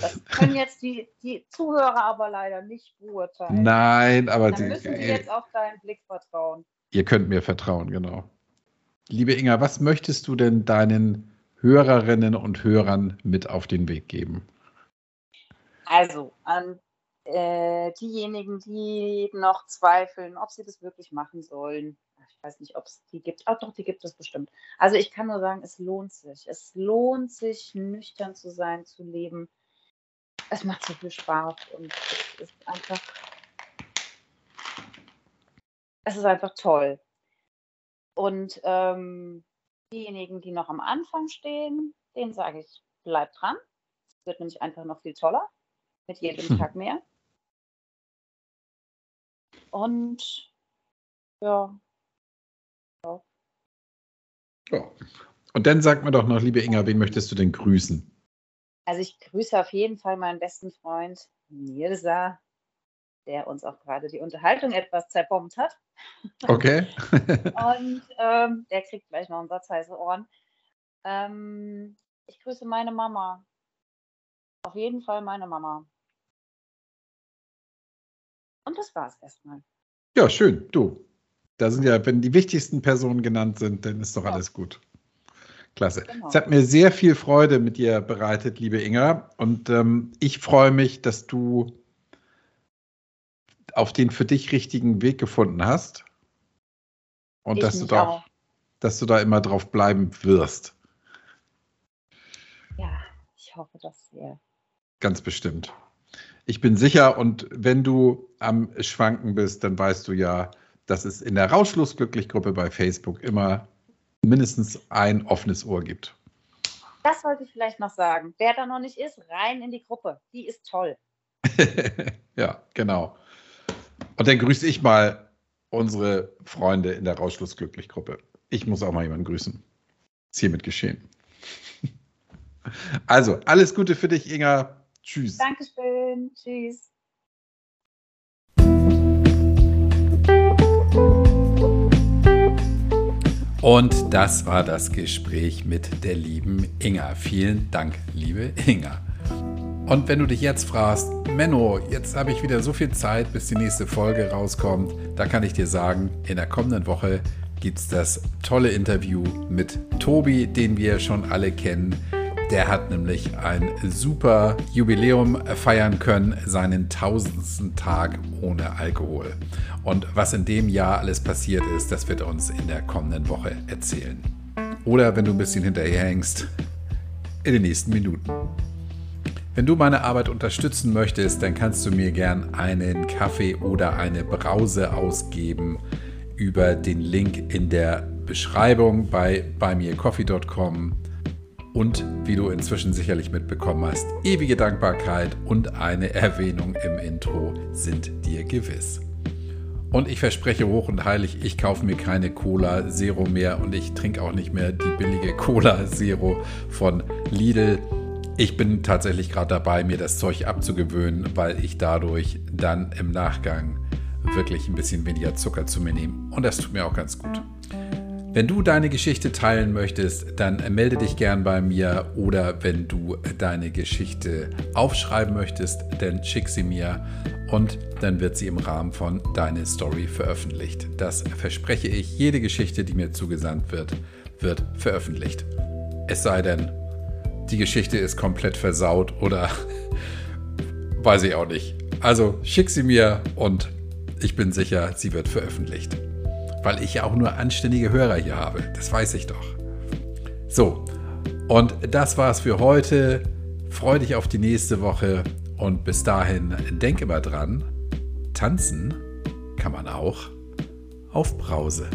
Das können jetzt die, die Zuhörer aber leider nicht beurteilen. Nein, aber Dann müssen die jetzt auf deinen Blick vertrauen. Ihr könnt mir vertrauen, genau. Liebe Inga, was möchtest du denn deinen Hörerinnen und Hörern mit auf den Weg geben? Also, an äh, diejenigen, die noch zweifeln, ob sie das wirklich machen sollen. Ich weiß nicht, ob es die gibt. Auch doch, die gibt es bestimmt. Also ich kann nur sagen, es lohnt sich. Es lohnt sich, nüchtern zu sein, zu leben. Es macht so viel Spaß und es ist einfach, es ist einfach toll. Und ähm, diejenigen, die noch am Anfang stehen, denen sage ich, bleibt dran. Es wird nämlich einfach noch viel toller. Mit jedem hm. Tag mehr. Und ja. ja. ja. Und dann sag mir doch noch, liebe Inga, wen möchtest du denn grüßen? Also ich grüße auf jeden Fall meinen besten Freund Mirza, der uns auch gerade die Unterhaltung etwas zerbombt hat. Okay. Und ähm, der kriegt gleich noch einen Satz heiße Ohren. Ähm, ich grüße meine Mama. Auf jeden Fall meine Mama. Und das war es erstmal. Ja, schön. Du. Da sind ja, wenn die wichtigsten Personen genannt sind, dann ist doch ja. alles gut. Klasse. Genau. Es hat mir sehr viel Freude mit dir bereitet, liebe Inga. Und ähm, ich freue mich, dass du auf den für dich richtigen Weg gefunden hast. Und ich dass du, da, dass du da immer drauf bleiben wirst. Ja, ich hoffe das sehr. Ganz bestimmt. Ich bin sicher, und wenn du am Schwanken bist, dann weißt du ja, dass es in der Rauschlos Glücklich-Gruppe bei Facebook immer mindestens ein offenes Ohr gibt. Das wollte ich vielleicht noch sagen. Wer da noch nicht ist, rein in die Gruppe. Die ist toll. ja, genau. Und dann grüße ich mal unsere Freunde in der Rauschlos Glücklich-Gruppe. Ich muss auch mal jemanden grüßen. Ist hiermit geschehen. Also, alles Gute für dich, Inga. Tschüss. Dankeschön. Tschüss. Und das war das Gespräch mit der lieben Inga. Vielen Dank, liebe Inga. Und wenn du dich jetzt fragst, Menno, jetzt habe ich wieder so viel Zeit, bis die nächste Folge rauskommt, da kann ich dir sagen, in der kommenden Woche gibt es das tolle Interview mit Tobi, den wir schon alle kennen. Der hat nämlich ein super Jubiläum feiern können, seinen tausendsten Tag ohne Alkohol. Und was in dem Jahr alles passiert ist, das wird er uns in der kommenden Woche erzählen. Oder wenn du ein bisschen hinterherhängst, in den nächsten Minuten. Wenn du meine Arbeit unterstützen möchtest, dann kannst du mir gern einen Kaffee oder eine Brause ausgeben über den Link in der Beschreibung bei buymeacoffee.com und wie du inzwischen sicherlich mitbekommen hast, ewige Dankbarkeit und eine Erwähnung im Intro sind dir gewiss. Und ich verspreche hoch und heilig, ich kaufe mir keine Cola Zero mehr und ich trinke auch nicht mehr die billige Cola Zero von Lidl. Ich bin tatsächlich gerade dabei, mir das Zeug abzugewöhnen, weil ich dadurch dann im Nachgang wirklich ein bisschen weniger Zucker zu mir nehme. Und das tut mir auch ganz gut. Wenn du deine Geschichte teilen möchtest, dann melde dich gern bei mir oder wenn du deine Geschichte aufschreiben möchtest, dann schick sie mir und dann wird sie im Rahmen von Deine Story veröffentlicht. Das verspreche ich. Jede Geschichte, die mir zugesandt wird, wird veröffentlicht. Es sei denn, die Geschichte ist komplett versaut oder weiß ich auch nicht. Also schick sie mir und ich bin sicher, sie wird veröffentlicht weil ich ja auch nur anständige Hörer hier habe. Das weiß ich doch. So, und das war's für heute. Freu dich auf die nächste Woche und bis dahin denk immer dran, tanzen kann man auch auf Brause.